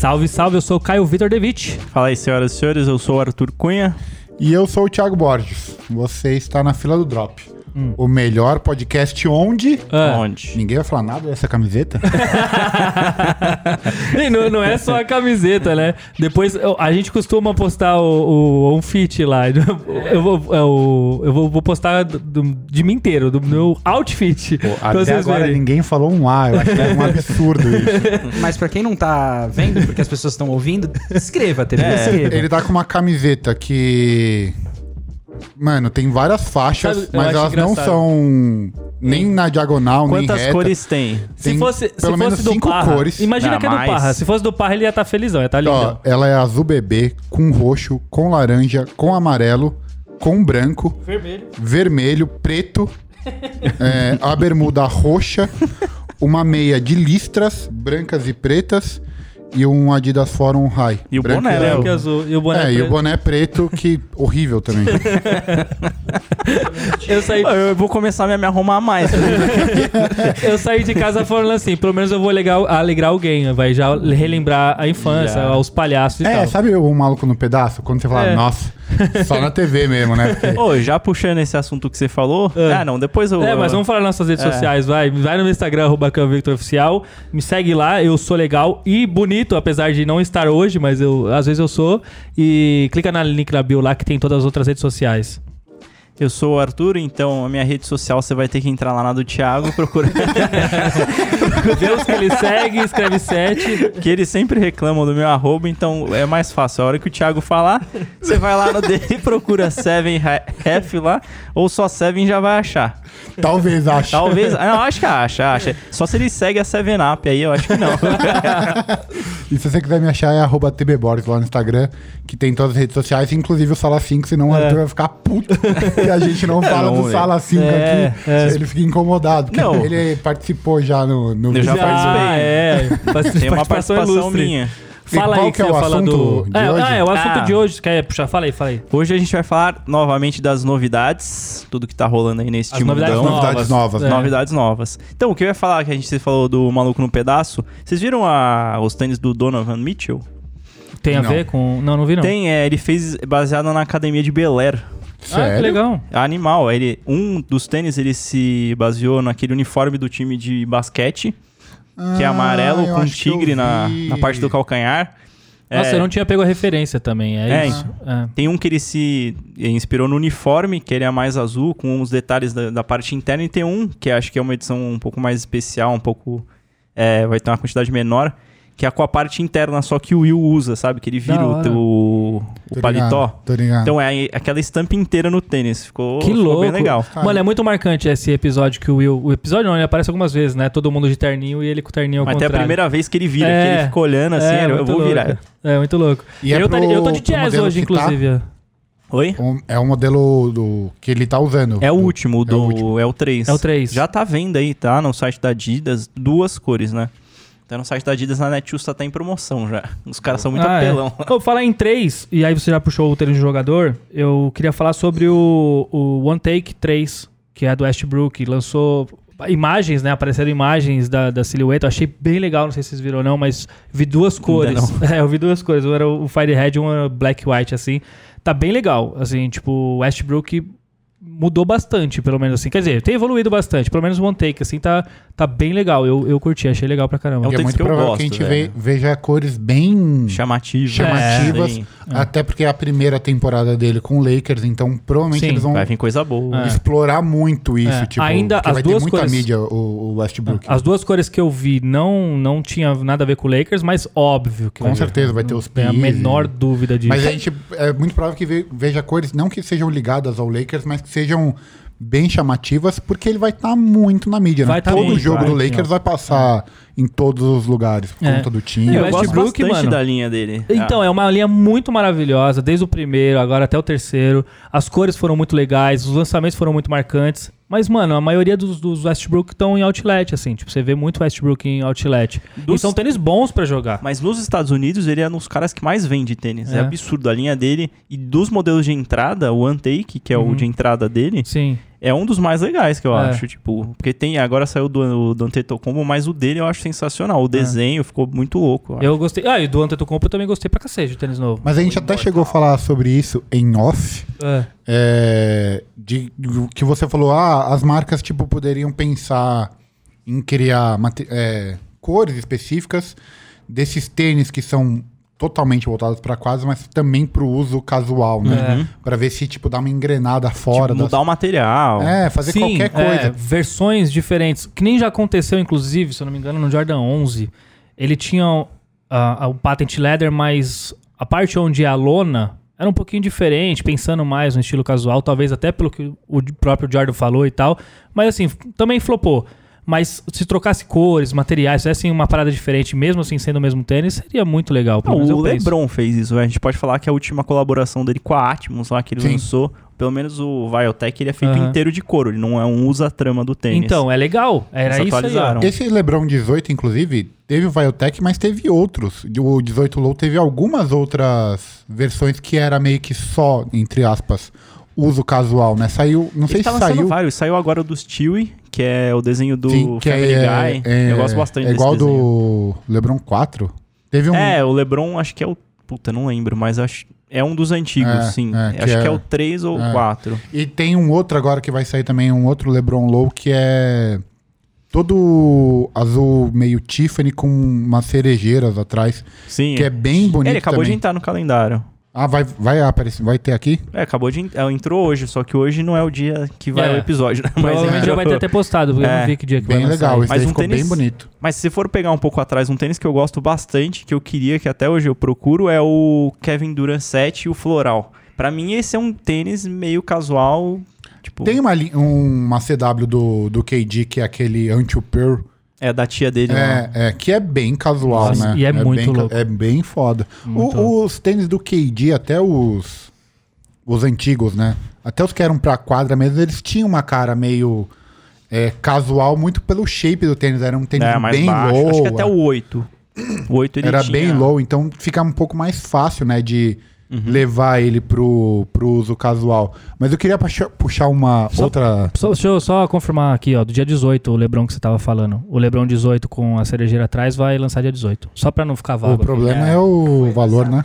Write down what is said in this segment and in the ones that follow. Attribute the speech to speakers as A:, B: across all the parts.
A: Salve, salve, eu sou o Caio Vitor Devitt.
B: Fala aí, senhoras e senhores, eu sou o Arthur Cunha.
C: E eu sou o Thiago Borges. Você está na fila do Drop. O melhor podcast onde.
A: Ah.
B: Onde?
C: Ninguém vai falar nada dessa camiseta?
A: E não, não é só a camiseta, né? Depois a gente costuma postar o, o um fit lá. Eu vou, eu, eu vou, vou postar do- de mim inteiro, do meu outfit. pra
C: Até
A: vocês
C: agora
A: verem.
C: ninguém falou um A. Eu acho que é um absurdo isso.
D: Mas pra quem não tá vendo, porque as pessoas estão ouvindo, escreva, TV,
B: É,
D: escreva.
C: Ele tá com uma camiseta que. Mano, tem várias faixas,
A: Sabe,
C: mas elas não
A: engraçado.
C: são nem na diagonal, nem
B: Quantas cores tem?
A: Se
C: tem
A: fosse, se
C: pelo menos
A: fosse do
C: cinco
A: Parra,
C: cores.
A: imagina
B: Não,
A: que é do
B: mais.
A: Parra. Se fosse do Parra, ele ia estar felizão, ia estar lindo.
C: Ó, ela é azul bebê, com roxo, com laranja, com amarelo, com branco,
A: Vermelho.
C: vermelho, preto, é, a bermuda roxa, uma meia de listras brancas e pretas e um Adidas Forum High.
B: E o
C: branco
B: boné, né?
A: Branco e azul. E o boné
C: É, e
A: preto.
C: o boné preto, que horrível também.
A: Eu saí,
B: Eu vou começar a me- arrumar mais.
A: eu saí de casa falando assim, pelo menos eu vou alegrar, alegrar alguém, vai já relembrar a infância,
B: Já.
A: os palhaços e
C: é,
A: tal.
C: sabe o maluco no pedaço? Quando você fala,
A: É.
C: nossa, só na TV mesmo, né? Porque-
B: Ô, já puxando esse assunto que você falou.
A: É.
B: Ah, não, depois eu.
A: É, mas vamos falar nas nossas redes
B: É.
A: sociais, vai. Vai no meu Instagram, arroba Victor Oficial. Me segue lá, eu sou legal e bonito, apesar de não estar hoje, mas eu às vezes eu sou. E clica no link na bio lá que tem todas as outras redes sociais.
B: Eu sou o Arthur, então a minha rede social você vai ter que entrar lá na do Thiago, procurar.
A: Deus que ele segue, escreve 7.
B: que eles sempre reclamam do meu arroba, então é mais fácil. A hora que o Thiago falar, você vai lá no dele e procura Seven Ref lá, ou só Seven já vai achar.
C: Talvez ache.
B: Talvez. ah, Não, acho que acha, acha. Só se ele segue a Seven Up aí, eu acho que não.
C: E se você quiser me achar, é arroba TBBorges lá no Instagram, que tem todas as redes sociais, inclusive o Sala 5, senão o
A: É.
C: Arthur vai ficar puto que a gente não fala
B: não,
C: do
B: é.
C: Sala 5
A: É,
C: aqui.
A: é.
C: Ele fica incomodado, porque
B: Não.
C: ele participou já no, no
B: Eu já participei.
A: Ah, é.
B: Tem uma participação minha.
A: Fala
C: qual
A: aí
C: que
A: que
C: é o assunto
A: do.
C: de
A: É,
C: hoje?
A: ah, é o assunto
B: Ah.
A: de hoje. Quer puxar? Fala aí, fala aí.
B: Hoje a gente vai falar novamente das novidades, tudo que tá rolando aí nesse
A: As
B: time
A: novidades
B: mundão.
C: Novidades novas.
A: É.
B: Novidades novas. Então, o que eu ia falar, que a gente falou do maluco no pedaço. Vocês viram a- os tênis do Donovan Mitchell?
A: Tem a
C: Não.
A: ver com. Não, não vi não.
B: Tem, é, ele fez baseado na academia de Bel Air.
A: Ah, que
C: Sério?
A: legal.
B: Animal, ele, um dos tênis ele se baseou naquele uniforme do time de basquete, que é
C: Ah,
B: amarelo com tigre na, na parte do calcanhar.
A: Nossa,
B: É,
A: eu não tinha pego a referência também. É,
B: É,
A: isso. É.
B: Tem um que ele se inspirou no uniforme, que ele é mais azul, com os detalhes da, da parte interna, e tem um que acho que é uma edição um pouco mais especial, um pouco. é, vai ter uma quantidade menor, que é com a parte interna só que o Will usa, sabe? Que ele vira o,
A: hora.
B: o,
C: Tô
B: paletó.
C: ligado, Tô ligado.
B: Então é aquela estampa inteira no tênis. Ficou,
A: Que
B: ficou
A: louco.
B: bem legal.
A: Mano, é muito marcante esse episódio que o Will. O episódio não, ele aparece algumas vezes, né? Todo mundo de terninho e ele com o terninho ao
B: Mas até a
A: contrário.
B: primeira vez que ele vira,
A: É.
B: que ele ficou olhando assim,
A: É,
B: eu, eu vou
A: louco.
B: virar.
A: É, muito louco.
C: E é
A: eu, tô,
C: pro-
A: eu tô de jazz hoje,
C: tá-
A: inclusive.
B: Oi?
C: Um- É o modelo do, que ele tá usando.
B: É o
C: Do-
B: último,
C: é o
B: do,
C: último.
B: é o 3.
A: É o 3.
B: Já tá vendo aí, tá? No site da Adidas, duas cores, né? Tá no site da Adidas, na Netshoes tá até em promoção já. Os caras são muito
A: Ah, é.
B: apelão.
A: Vou falar em três, e aí você já puxou o treino de jogador. Eu queria falar sobre o, o One Take 3, que é do Westbrook. Lançou imagens, né? Apareceram imagens da, da silhueta. Eu achei bem legal, não sei se vocês viram ou não, mas vi duas cores. É, eu vi duas cores. Um era o Firehead e um era o Black White, assim. Tá bem legal. Assim, tipo, Westbrook mudou bastante, pelo menos assim. Quer dizer, tem evoluído bastante. Pelo menos o One Take, assim, tá, tá bem legal. Eu, eu curti, achei legal pra caramba.
B: É um
C: E é muito
B: que eu
C: provável
B: gosto,
C: que a gente ve- veja cores bem
B: Chamativo.
C: chamativas.
B: Sim.
C: Até porque é a primeira temporada dele com o Lakers, então provavelmente
A: Sim,
C: eles vão
B: Vai vir coisa boa.
A: É.
C: explorar muito isso.
A: É.
C: Tipo,
A: Ainda as
C: vai
A: duas
C: ter muita
A: cores-
C: mídia o, o Westbrook.
A: As duas cores que eu vi não, não tinha nada a ver com o Lakers, mas óbvio que
C: Com
A: vai
C: certeza vai ter os
A: Tem a menor dúvida disso.
C: Mas a gente é muito provável que ve- veja cores não que sejam ligadas ao Lakers, mas que sejam bem chamativas, porque ele vai estar muito na mídia.
A: Vai
C: Né?
A: tá
C: Todo
A: muito,
C: jogo
A: vai,
C: do Lakers
A: sim,
C: vai passar em todos os lugares, por
A: É.
C: conta do time.
A: o
B: Eu gosto
A: Westbrook,
B: bastante
A: mano.
B: da linha dele.
A: Então,
B: Ah,
A: é uma linha muito maravilhosa, desde o primeiro, agora até o terceiro. As cores foram muito legais, os lançamentos foram muito marcantes. Mas, mano, a maioria dos, dos Westbrook estão em outlet, assim. Tipo, você vê muito Westbrook em outlet. E
B: Dos-
A: são tênis bons pra jogar.
B: Mas nos Estados Unidos, ele é um dos caras que mais vende tênis. É,
A: É.
B: absurdo a linha dele. E dos modelos de entrada, o One Take, que é
A: Uhum.
B: o de entrada dele,
A: Sim.
B: É um dos mais legais que eu
A: É.
B: acho, tipo, porque tem agora saiu do o do Antetokounmpo, mas o dele eu acho sensacional. O desenho ficou muito louco. eu.
A: Eu gostei. Ah, e do Antetokounmpo eu também gostei pra cacete do tênis novo.
C: Mas a gente até chegou a falar sobre isso em off.
A: É.
C: É, de, que você falou, ah, as marcas tipo poderiam pensar em criar é, cores específicas desses tênis que são totalmente voltados para quadros, mas também para o uso casual, né? Para ver se tipo dá uma engrenada fora
B: Tipo,
C: das...
B: mudar o material.
C: É, fazer
A: Sim,
C: qualquer
A: é,
C: coisa.
A: versões diferentes. Que nem já aconteceu, inclusive, se eu não me engano, no Jordan 11. Ele tinha o patent leather, mas a parte onde é a lona era um pouquinho diferente, pensando mais no estilo casual, talvez até pelo que o próprio Jordan falou e tal. Mas assim, também flopou. Mas se trocasse cores, materiais, fizesse uma parada diferente, mesmo assim sendo o mesmo tênis, seria muito legal. Pelo
B: Não,
A: menos
B: o
A: eu penso.
B: LeBron fez isso. A gente pode falar que a última colaboração dele com a Atmos, lá que ele
C: Sim.
B: lançou, pelo menos o Viotech, ele é feito
A: Aham.
B: inteiro de couro. Ele não é um usa-trama do tênis.
A: Então, é legal. Era
B: Eles
A: isso aí.
B: atualizaram.
C: Esse LeBron 18, inclusive, teve o Viotech, mas teve outros. O 18 Low teve algumas outras versões que era meio que só, entre aspas, uso casual, né? Saiu, não sei
B: Ele tá
C: se
B: lançando
C: saiu.
B: vários. Saiu agora o do Stewie, que é o desenho do
C: Sim, que
B: Family
C: é,
B: Guy.
C: é-
B: Eu gosto bastante
C: É igual do LeBron 4. Teve um.
B: É, o LeBron acho que é o... Puta, não lembro, mas acho... É um dos antigos,
C: É,
B: sim.
C: é, que
B: acho que
C: é-
B: é o 3 ou
C: é.
B: 4.
C: E tem um outro agora que vai sair também, um outro LeBron Low, que é todo azul meio Tiffany com umas cerejeiras atrás,
B: Sim.
C: que é bem bonito
B: Ele acabou de
C: também.
B: entrar no calendário.
C: Ah, vai, vai aparecer, vai ter aqui?
B: É, acabou de... é, entrou hoje, só que hoje não é o dia que vai
A: É.
B: o episódio, né? Mas
A: Provavelmente já
B: entrou.
A: vai ter até postado, porque eu
B: É,
A: não vi que dia que
C: Bem
A: vai
C: legal, esse
B: Mas um
C: ficou
B: tênis-
C: bem bonito.
B: Mas se for pegar um pouco atrás, um tênis que eu gosto bastante, que eu queria, que até hoje eu procuro, é o Kevin Durant 7 e o Floral. Pra mim, esse é um tênis meio casual, tipo...
C: Tem uma, um- uma CW do, do KD, que é aquele Anti-Pearl,
B: É da tia dele
C: é, é, que é bem casual,
A: Nossa,
C: né?
A: e é muito
C: bem,
A: louco.
C: É bem foda. O- os tênis do KD, até os, os antigos, né? Até os que eram pra quadra mesmo, eles tinham uma cara meio é, casual, muito pelo shape do tênis. Era um tênis
B: É,
C: bem
B: baixo.
C: low.
B: Acho que até o 8. O 8 ele
C: Era
B: tinha...
C: bem low, então fica um pouco mais fácil, né, de
B: Uhum.
C: levar ele pro, pro uso casual. Mas eu queria puxar, uma
A: Só-
C: outra...
A: Só, deixa eu só confirmar aqui, ó, do dia 18, o Lebron que você tava falando. O Lebron 18 com a cerejeira atrás vai lançar dia 18. Só pra não ficar vago.
C: O problema é, o valor, né?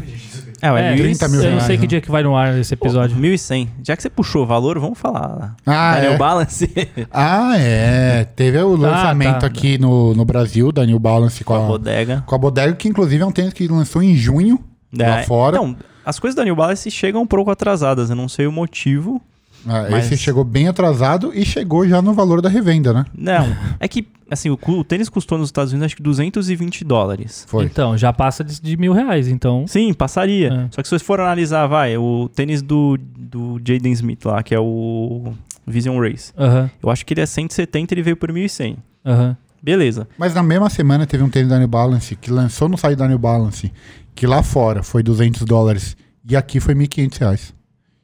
B: É, é,
A: É,
C: 30 mil
A: Eu não
C: reais,
A: sei que
C: né?
A: dia que vai no ar esse episódio.
B: 1.100. Já que você puxou o valor, vamos falar.
C: Ah,
B: Daniel
C: é.
B: Balance.
C: Ah, é. Teve o lançamento
A: tá.
C: aqui no, no Brasil da New Balance com
B: com a
C: a,
B: bodega.
C: com a Bodega, que inclusive é um tênis que lançou em junho lá
B: É,
C: fora.
B: Então, as coisas da New Balance chegam um pouco atrasadas. Eu não sei o motivo.
C: Ah,
B: mas-
C: Esse chegou bem atrasado e chegou já no valor da revenda, né?
B: Não, é que, assim, o, o tênis custou nos Estados Unidos acho que 220 dólares.
C: Foi.
A: Então, já passa de, de mil reais, então.
B: Sim, passaria.
A: É.
B: Só que se vocês for analisar, vai, o tênis do, do Jaden Smith lá, que é o Vision Race.
A: Aham,
B: Eu acho que ele é 170 ele veio por 1.100.
A: aham.
B: Beleza.
C: Mas na mesma semana teve um tênis da New Balance que lançou no site da New Balance, que lá fora foi 200 dólares e aqui foi 1.500 reais.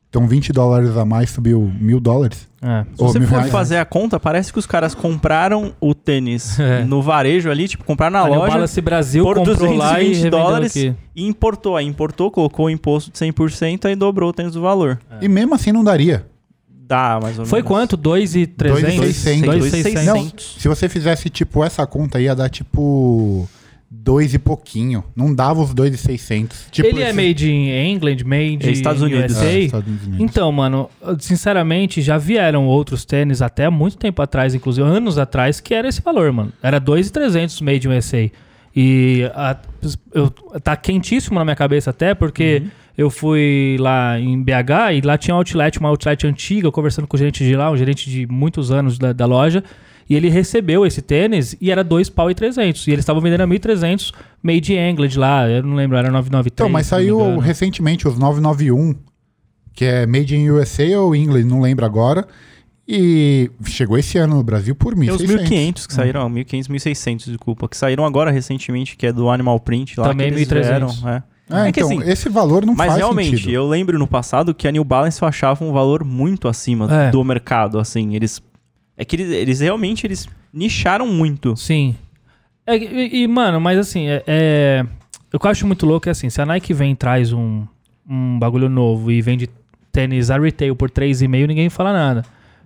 C: Então 20 dólares a mais subiu mil dólares.
A: É.
B: Se você for
C: reais.
B: fazer a conta, parece que os caras compraram o tênis
A: É.
B: no varejo ali, tipo, compraram na
A: A
B: loja
A: Balance Brasil
B: por
A: comprou lá e
B: 220
A: revendeu
B: dólares
A: aqui.
B: e importou. Aí importou, colocou o imposto de 100% aí dobrou o tênis do valor.
C: E mesmo assim não daria.
B: Dá, mais ou
A: Foi
B: menos.
A: quanto? 2,300?
C: 2,600.
A: 2,600.
C: Não, se você fizesse tipo essa conta ia dar tipo dois e pouquinho. Não dava os 2,600. Tipo,
A: Ele é
C: esse-
A: made in England, made
B: É, Estados
A: in
B: Unidos.
A: USA?
C: É, Estados Unidos.
A: Então, mano, sinceramente, já vieram outros tênis até muito tempo atrás, inclusive anos atrás, que era esse valor, mano. Era 2,300 made in USA. E a- eu, tá quentíssimo na minha cabeça até, porque eu fui lá em BH e lá tinha um outlet, uma outlet antiga, conversando com o gerente de lá, um gerente de muitos anos da, da loja, e ele recebeu esse tênis e era 2 pau e 300. E eles estavam vendendo a 1.300 made in England lá, eu não lembro, era 993.
C: Então, mas saiu recentemente os 991, que é Made in USA ou England, não lembro agora. E chegou esse ano no Brasil por
B: Tem os
C: 1.600.
B: 1.500 que saíram, 1.500, 1.600, desculpa, que saíram agora recentemente, que é do Animal Print lá.
A: Também
B: que eles
A: 1.300.
B: vieram, é.
C: É,
B: É que
C: então,
B: assim,
C: esse valor não
B: Mas
C: faz
B: realmente,
C: sentido.
B: eu lembro no passado que a New Balance achava um valor muito acima
A: É.
B: do mercado, assim, eles... É que eles, eles realmente, eles nicharam muito.
A: Sim. É, e, e, mano, mas assim, é, é- o que eu acho muito louco é assim, se a Nike vem e traz um, um bagulho novo e vende tênis a retail por 3,5, ninguém fala nada.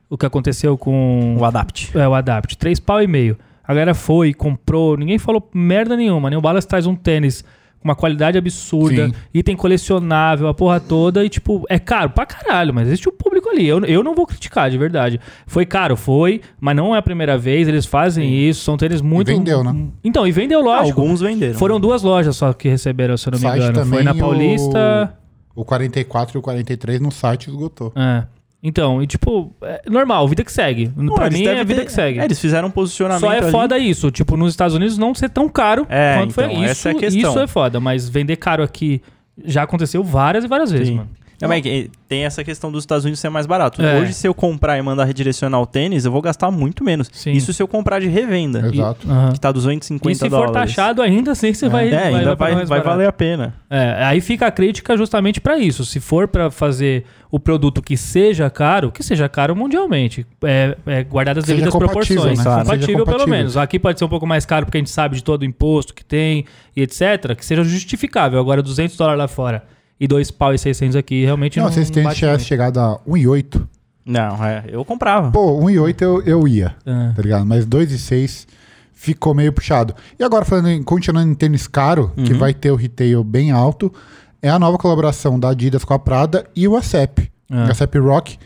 A: o que aconteceu com
B: O Adapt.
A: é, o Adapt. Três pau e meio. A galera foi, comprou, ninguém falou merda nenhuma. New Balance traz um tênis uma qualidade absurda,
C: Sim.
A: item colecionável, a porra toda, e tipo, é caro pra caralho, mas existe um público ali. Eu, eu não vou criticar, de verdade. Foi caro, foi, mas não é a primeira vez, eles fazem isso, são tênis muito.
C: vendeu, né?
A: Então, e vendeu, lógico.
B: Alguns venderam.
A: Foram duas lojas só que receberam, se eu não me
C: Site
A: engano. Foi na
C: o-
A: Paulista.
C: O 44 e o 43 no site esgotou.
A: É. Então, e tipo, é normal, vida que segue.
B: Pô,
A: pra mim é a vida
B: ter-
A: que segue.
B: É, eles fizeram um posicionamento
A: Só é
B: ali.
A: foda isso, tipo, nos Estados Unidos não ser tão caro
B: É,
A: quanto foi
B: então,
A: isso.
B: essa é a questão.
A: Isso é foda, mas vender caro aqui já aconteceu várias e várias vezes,
B: Sim.
A: mano.
B: Não, mas é que tem essa questão dos Estados Unidos ser mais barato.
A: É.
B: Hoje, se eu comprar e mandar redirecionar o tênis, eu vou gastar muito menos.
A: Sim.
B: Isso se eu comprar de revenda,
C: Exato.
A: Aham.
B: que tá
A: E
B: 250
A: se for
B: dólares.
A: taxado, ainda assim você vai,
B: é, ainda
A: pagar
B: vai, vai
A: barato.
B: valer a pena.
A: É, aí fica a crítica justamente pra isso. Se for pra fazer o produto que seja caro, que seja caro mundialmente, é, é guardado as
C: Seja
A: devidas
C: compatível,
A: proporções.
C: né?
B: Claro.
A: Compatível,
C: Seja
A: pelo
C: compatível.
A: menos. Aqui pode ser um pouco mais caro porque a gente sabe de todo o imposto que tem e etc. Que seja justificável. Agora, 200 dólares lá fora e 2 pau e 600 aqui, realmente
C: Não,
A: não,
C: tivesse
A: muito.
C: chegado a 1,8.
B: Não, é, eu comprava.
C: Pô, 1,8 eu, eu ia,
A: É.
C: tá ligado? Mas 2,6 ficou meio puxado. E agora, falando em, continuando em tênis caro, que
A: Uhum.
C: vai ter o retail bem alto, é a nova colaboração da Adidas com a Prada e o ACEP.
A: É.
C: ACEP Rock.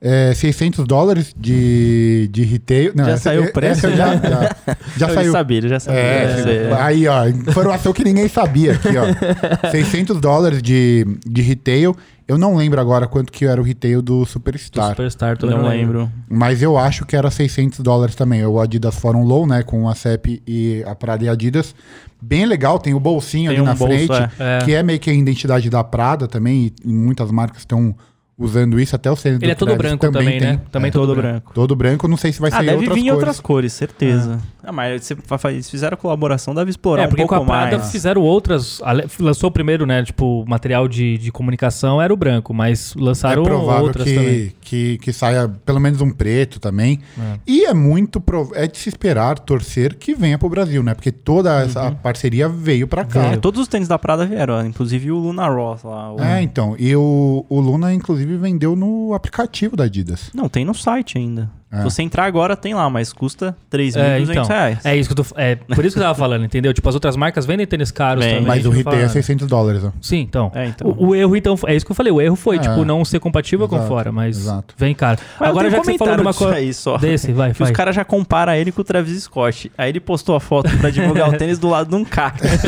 C: É, 600 dólares de, de retail. Não,
B: Já
C: essa-
B: saiu o preço?
C: eu já, já, já saiu.
B: sabia, ele já sabia.
C: É,
B: É,
C: aí, ó, informação que ninguém sabia aqui, ó. 600 dólares de, de retail. Eu não lembro agora quanto que era o retail do
A: Do
C: Superstar.
A: Superstar, também
B: não lembro.
C: Mas eu acho que era 600 dólares também. O Adidas Forum Low, né? Com a CEP e a Prada e Adidas. Bem legal, tem o bolsinho
B: Tem
C: ali
B: um
C: na
B: bolso,
C: frente,
A: é. É.
C: que é meio que a identidade da Prada também. E, e muitas marcas estão usando isso, até o tênis
A: Ele
C: do
A: é todo branco também,
C: tem.
A: né? Também
C: É,
A: todo,
B: Todo
A: branco.
B: branco.
C: todo branco, não sei se vai
B: Ah,
C: sair
B: deve
C: outras
B: vir em
C: cores.
B: outras cores, certeza. Ah, mas fa- fa- eles fizeram colaboração, deve explorar
A: É,
B: um
A: porque
B: pouco
A: com a Prada
B: mais.
A: fizeram outras. Lançou primeiro, né? Tipo, material de, de comunicação era o branco, mas
C: É
A: lançaram
C: provável
A: outras também.
C: que, que, que saia pelo menos um preto também.
A: É.
C: E é muito. prov- É de se esperar, torcer que venha pro Brasil, né? Porque toda essa parceria veio pra cá.
B: É, todos os tênis da Prada vieram, inclusive o Luna Ross lá. o-
C: É, então. E o, o Luna, inclusive, vendeu no aplicativo da Adidas.
B: Não, tem no site ainda.
C: É.
B: Se você entrar agora, tem lá, mas custa 3.200
A: É, então,
B: reais.
A: é isso que eu tô, é por isso que eu tava falando, entendeu? Tipo, as outras marcas vendem tênis caros
B: Vem.
A: também.
C: Mas o retail é
A: falando.
C: 600 dólares, ó.
A: Sim, então.
B: É, então.
A: O, o erro, então, é isso que eu falei. O erro foi,
C: É.
A: tipo, não ser compatível com
C: Exato,
A: fora, mas
C: exato.
A: vem, cara.
B: Mas
A: Agora, já que você falou numa
B: disso
A: coisa.
B: aí só.
A: Desse, vai,
B: Que os caras já comparam ele com o Travis Scott. Aí ele postou a foto pra divulgar o tênis do lado de um cacto.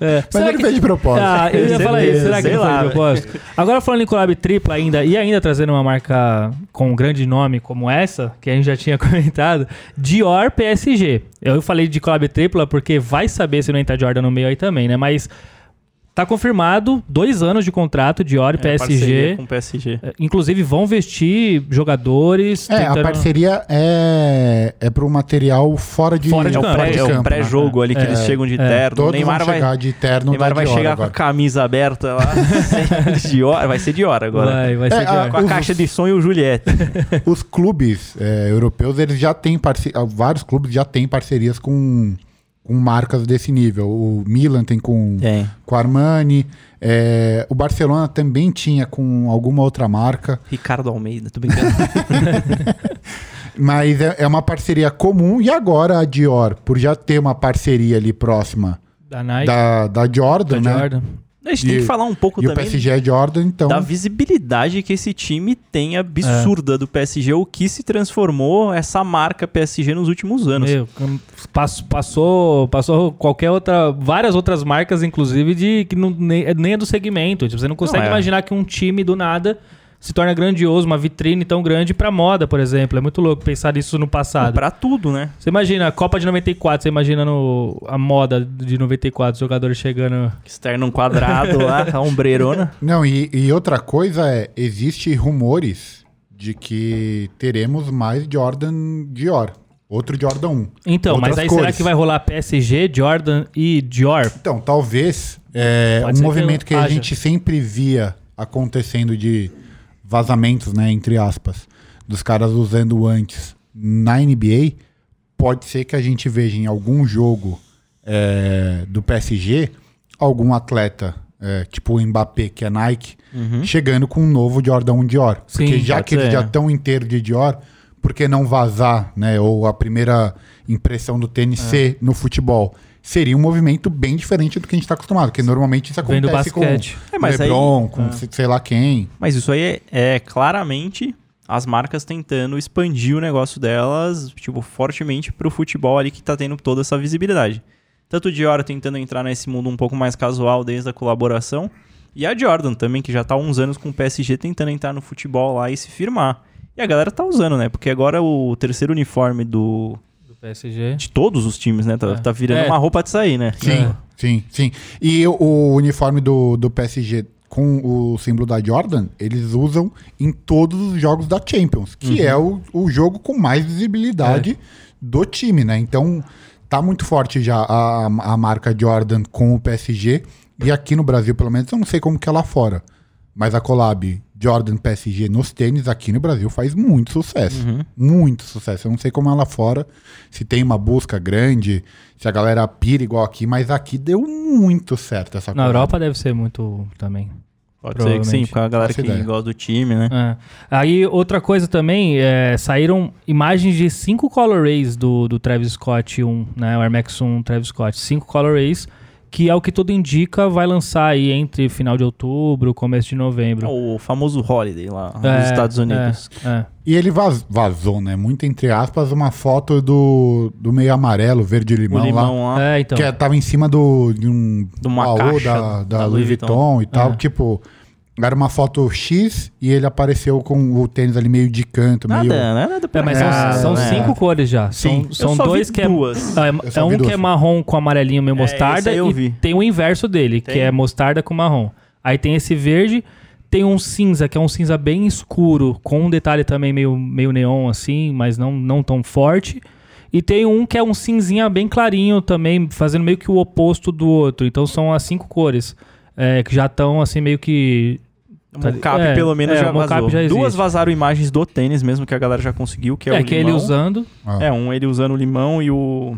A: É.
C: Mas ele fez de propósito.
A: Ah, eu ia falar isso. Será que foi
B: lá,
A: de propósito? Agora falando em collab tripla ainda, e ainda trazendo uma marca com um grande nome como essa, que a gente já tinha comentado, Dior PSG. Eu falei de collab tripla porque vai saber se não entrar Jordan no meio aí também, né? Mas tá confirmado, dois anos de contrato, Dior e
B: É, parceria
A: PSG.
B: com PSG.
A: É, Inclusive vão vestir jogadores.
C: É, a
A: tentando-
C: parceria é, é pro material fora de,
A: Fora de
B: É o
A: campo,
B: pré-
C: de
B: é o
C: campo, né?
B: pré-jogo ali que
A: É,
B: eles chegam de
A: é.
B: terno.
C: Todos
B: Neymar
C: vão
B: vai,
C: chegar de terno
B: Neymar
C: da
B: vai chegar
C: agora.
B: com a camisa aberta lá. de hora, vai ser de hora agora.
A: Vai, vai ser
C: É,
A: Dior.
C: a-
B: Com a
C: Os-
B: caixa de som e o Juliette.
C: Os clubes é, europeus, eles já têm parceria, vários clubes já têm parcerias com, com marcas desse nível. O Milan tem com,
B: Tem.
C: com a Armani, é, o Barcelona também tinha com alguma outra marca,
B: Ricardo Almeida, tô brincando.
C: mas é, é uma parceria comum e agora a Dior, por já ter uma parceria ali próxima
A: Da Nike,
C: da, da Jordan,
A: da
C: né?
A: Jordan.
B: A gente tem
C: E-
B: que falar um pouco
C: E o
B: também
C: PSG é Jordan, então
B: da visibilidade que esse time tem absurda do PSG, o que se transformou essa marca PSG nos últimos anos.
A: Meu, pass- passou, passou qualquer outra, várias outras marcas, inclusive, de que não, nem, nem é do segmento. Tipo, você não consegue
B: Não, é.
A: imaginar que um time do nada se torna grandioso, uma vitrine tão grande pra moda, por exemplo. É muito louco pensar nisso no passado.
B: Pra tudo, né?
A: Você imagina a Copa de 94, você imagina no, a moda de 94, os jogadores chegando.
B: Externo um quadrado lá, a ombreirona.
C: Não, e, e outra coisa é, existe rumores de que teremos mais Jordan Dior. Outro Jordan 1.
A: Então, mas aí será
C: cores.
A: que vai rolar PSG, Jordan e Dior?
C: Então, talvez é,
A: Pode
C: um movimento
A: que
C: que, a gente sempre via acontecendo de vazamentos, né, entre aspas, dos caras usando antes na NBA, pode ser que a gente veja em algum jogo é, do PSG algum atleta é, tipo o Mbappé, que é Nike,
B: Uhum.
C: chegando com um novo Jordan 1 Dior.
A: Sim,
C: Porque já que
B: ser.
C: já estão inteiros de Dior, por que não vazar, né? Ou a primeira impressão do tênis
A: É.
C: ser no futebol? Seria um movimento bem diferente do que a gente está acostumado, porque normalmente isso
A: Vem do
C: acontece
A: basquete.
C: com
B: É, mas aí-
C: LeBron, com
B: é.
C: se- sei lá quem.
B: Mas isso aí é, é claramente as marcas tentando expandir o negócio delas, tipo, fortemente pro futebol ali que tá tendo toda essa visibilidade. Tanto o Dior tentando entrar nesse mundo um pouco mais casual desde a colaboração, e a Jordan também, que já tá há uns anos com o PSG tentando entrar no futebol lá e se firmar. E a galera tá usando, né? Porque agora o terceiro uniforme Do
A: PSG.
B: de todos os times, né? Tá,
A: É.
B: tá virando
A: É.
B: uma roupa de sair, né?
C: Sim,
A: É.
C: sim, sim. E o, o uniforme do, do PSG com o símbolo da Jordan, eles usam em todos os jogos da Champions, que
B: Uhum.
C: é o, o jogo com mais visibilidade do time, né? Então, tá muito forte já a, a marca Jordan com o PSG. E aqui no Brasil, pelo menos, eu não sei como que é lá fora. Mas a collab Jordan PSG nos tênis aqui no Brasil faz muito sucesso.
B: Uhum.
C: Muito sucesso. Eu não sei como é lá fora, se tem uma busca grande, se a galera pira igual aqui, mas aqui deu muito certo essa
A: Na
C: collab.
A: Europa deve ser muito também.
B: Pode ser que sim, com a galera que
C: ideia.
B: gosta do time, né?
A: É. Aí, outra coisa também, é, saíram imagens de cinco colorways do, do Travis Scott 1, né? O Air Max 1 Travis Scott. Cinco colorways, que é o que tudo indica, vai lançar aí entre final de outubro, começo de novembro.
B: O famoso Holiday lá
A: É,
B: nos Estados Unidos.
A: É, é.
C: E ele vaz- vazou, né? Muito entre aspas, uma foto do, do meio amarelo, verde
B: O
C: limão,
B: limão
C: lá.
B: lá.
A: É, então.
C: Que é- tava em cima do, de um
B: De uma
C: baú
B: caixa
C: da, da,
B: da
C: Louis
B: Louis
C: Vuitton, e tal.
A: É.
C: Tipo, era uma foto X e ele apareceu com o tênis ali meio de canto,
B: Nada,
C: meio.
B: Nada
A: É, mas são,
C: É,
A: são
C: é.
A: cinco cores já.
C: Sim.
A: São, são dois que é.
B: duas.
A: É,
C: Eu só
A: é um que é marrom com amarelinho meio
B: É,
A: mostarda
B: eu
A: e
B: vi.
A: tem o inverso dele, que
B: Tem.
A: é mostarda com marrom. Aí tem esse verde, tem um cinza, que é um cinza bem escuro, com um detalhe também meio, meio neon assim, mas não, não tão forte. E tem um que é um cinzinha bem clarinho também, fazendo meio que o oposto do outro. Então são as cinco cores, é, que já estão assim meio que...
B: O mocap,
A: É,
B: pelo menos,
A: é,
B: já
A: o
B: vazou.
A: já existe.
B: Duas vazaram imagens do tênis mesmo, que a galera já conseguiu, que é,
A: É,
B: o
A: que
B: limão.
A: ele usando.
C: Ah.
B: É, um ele usando o limão e o...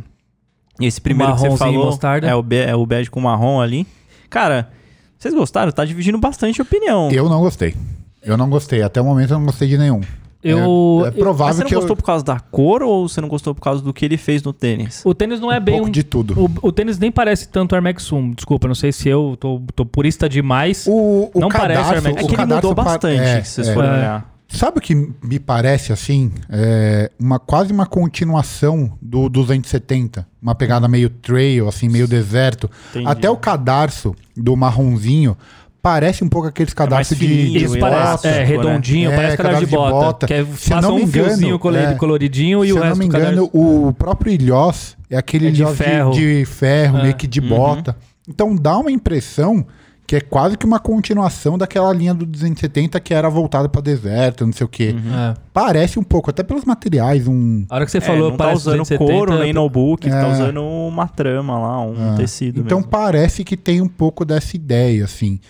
B: E esse primeiro que você falou
A: mostarda.
B: é o, be é o bege com marrom ali. Cara, vocês gostaram? Tá dividindo bastante opinião.
C: Eu não gostei. Eu não gostei. Até o momento eu não gostei de nenhum.
A: Eu,
C: é, é
A: eu-
C: provável
B: Mas você não
C: que eu-
B: gostou por causa da cor ou você não gostou por causa do que ele fez no tênis?
A: o tênis não é
C: um
A: bem
C: pouco
A: um
C: de tudo.
A: O, o tênis nem parece tanto Air Max 1. Desculpa, não sei se eu tô, tô purista demais.
C: O, o
A: Não parece
C: cadarço,
A: Air Max.
B: É
C: o
B: que ele
C: cadarço
B: mudou bastante,
C: é,
B: se vocês
C: é.
B: forem olhar.
C: Sabe o que me parece assim? É uma, quase uma continuação do 270. Uma pegada meio trail, assim, meio deserto.
B: Entendi.
C: Até o cadarço do marronzinho parece um pouco aqueles cadarços de,
B: fininho,
C: de
A: Isso parece,
B: gosto,
A: é,
B: né?
A: redondinho,
C: É,
A: parece cadarço de
C: de
A: bota.
C: bota.
A: Que é,
C: Se
A: passa
C: não
A: um
C: me engano,
A: fiozinho colori-
C: é,
A: coloridinho e
C: Se
A: o
C: eu não
A: resto
C: me
A: do cadarço-
C: engano, o próprio ilhós é aquele
A: É de
C: ilhós de
A: ferro.
C: de ferro,
A: É.
C: meio que de
B: Uhum.
C: bota. Então dá uma impressão que é quase que uma continuação daquela linha do 270 que era voltada para deserto, não sei o quê.
A: É.
C: Parece um pouco, até pelos materiais, um.
A: A hora que você
B: É,
A: falou,
B: não tá
A: parece
B: usando
A: 270,
B: couro nem notebook, tá
C: É.
B: usando uma trama lá, um tecido
C: Então
B: mesmo.
C: parece que tem um pouco dessa ideia, assim.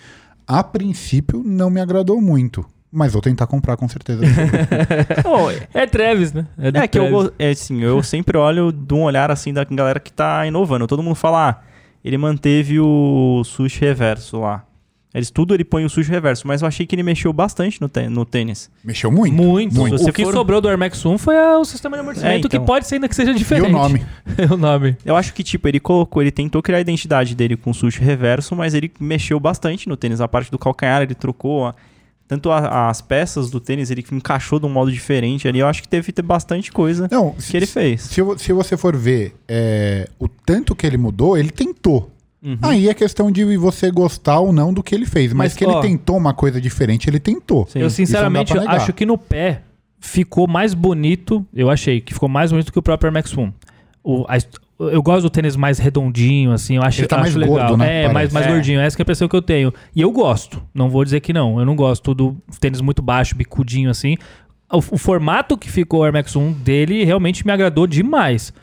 C: A princípio não me agradou muito, mas vou tentar comprar com certeza.
A: É Travis, né? do
B: É que eu,
A: Travis.
B: go- é, assim, eu sempre olho de um olhar assim da galera que tá inovando. Todo mundo fala, ah, ele manteve o sushi reverso lá. Eles tudo ele põe o sushi reverso, mas eu achei que ele mexeu bastante no, no tênis.
C: Mexeu muito.
A: Muito.
C: Muito.
A: O
B: Se
A: que
B: for-
A: sobrou do Air Max 1 foi a- o sistema de amortecimento,
B: É, então.
A: que pode ser ainda que seja
C: E
A: diferente.
C: o nome.
A: o nome.
B: Eu acho que, tipo, ele colocou, ele tentou criar a identidade dele com o sushi reverso, mas ele mexeu bastante no tênis. A parte do calcanhar ele trocou, a- tanto a- as peças do tênis ele encaixou de um modo diferente ali. Eu acho que teve ter bastante coisa
C: Não,
B: que ele fez.
C: se, se você for ver é, o tanto que ele mudou, ele tentou.
B: Uhum.
C: Aí é questão de você gostar ou não do que ele fez. Mas,
A: Mas,
C: que
A: ó,
C: ele tentou uma coisa diferente, ele tentou.
B: Sim.
A: Eu sinceramente acho que no pé ficou mais bonito. Eu achei que ficou mais bonito que o próprio Air Max 1. O, a eu gosto do tênis mais redondinho, assim, eu acho,
C: Ele tá
A: acho
C: mais
A: legal.
C: gordo, né?
A: É,
C: Parece.
A: mais, mais
B: É.
A: gordinho. Essa que é a impressão que eu tenho. E eu gosto. Não vou dizer que não. Eu não gosto do tênis muito baixo, bicudinho, assim. O, o formato que ficou o Air Max 1 dele realmente me agradou demais.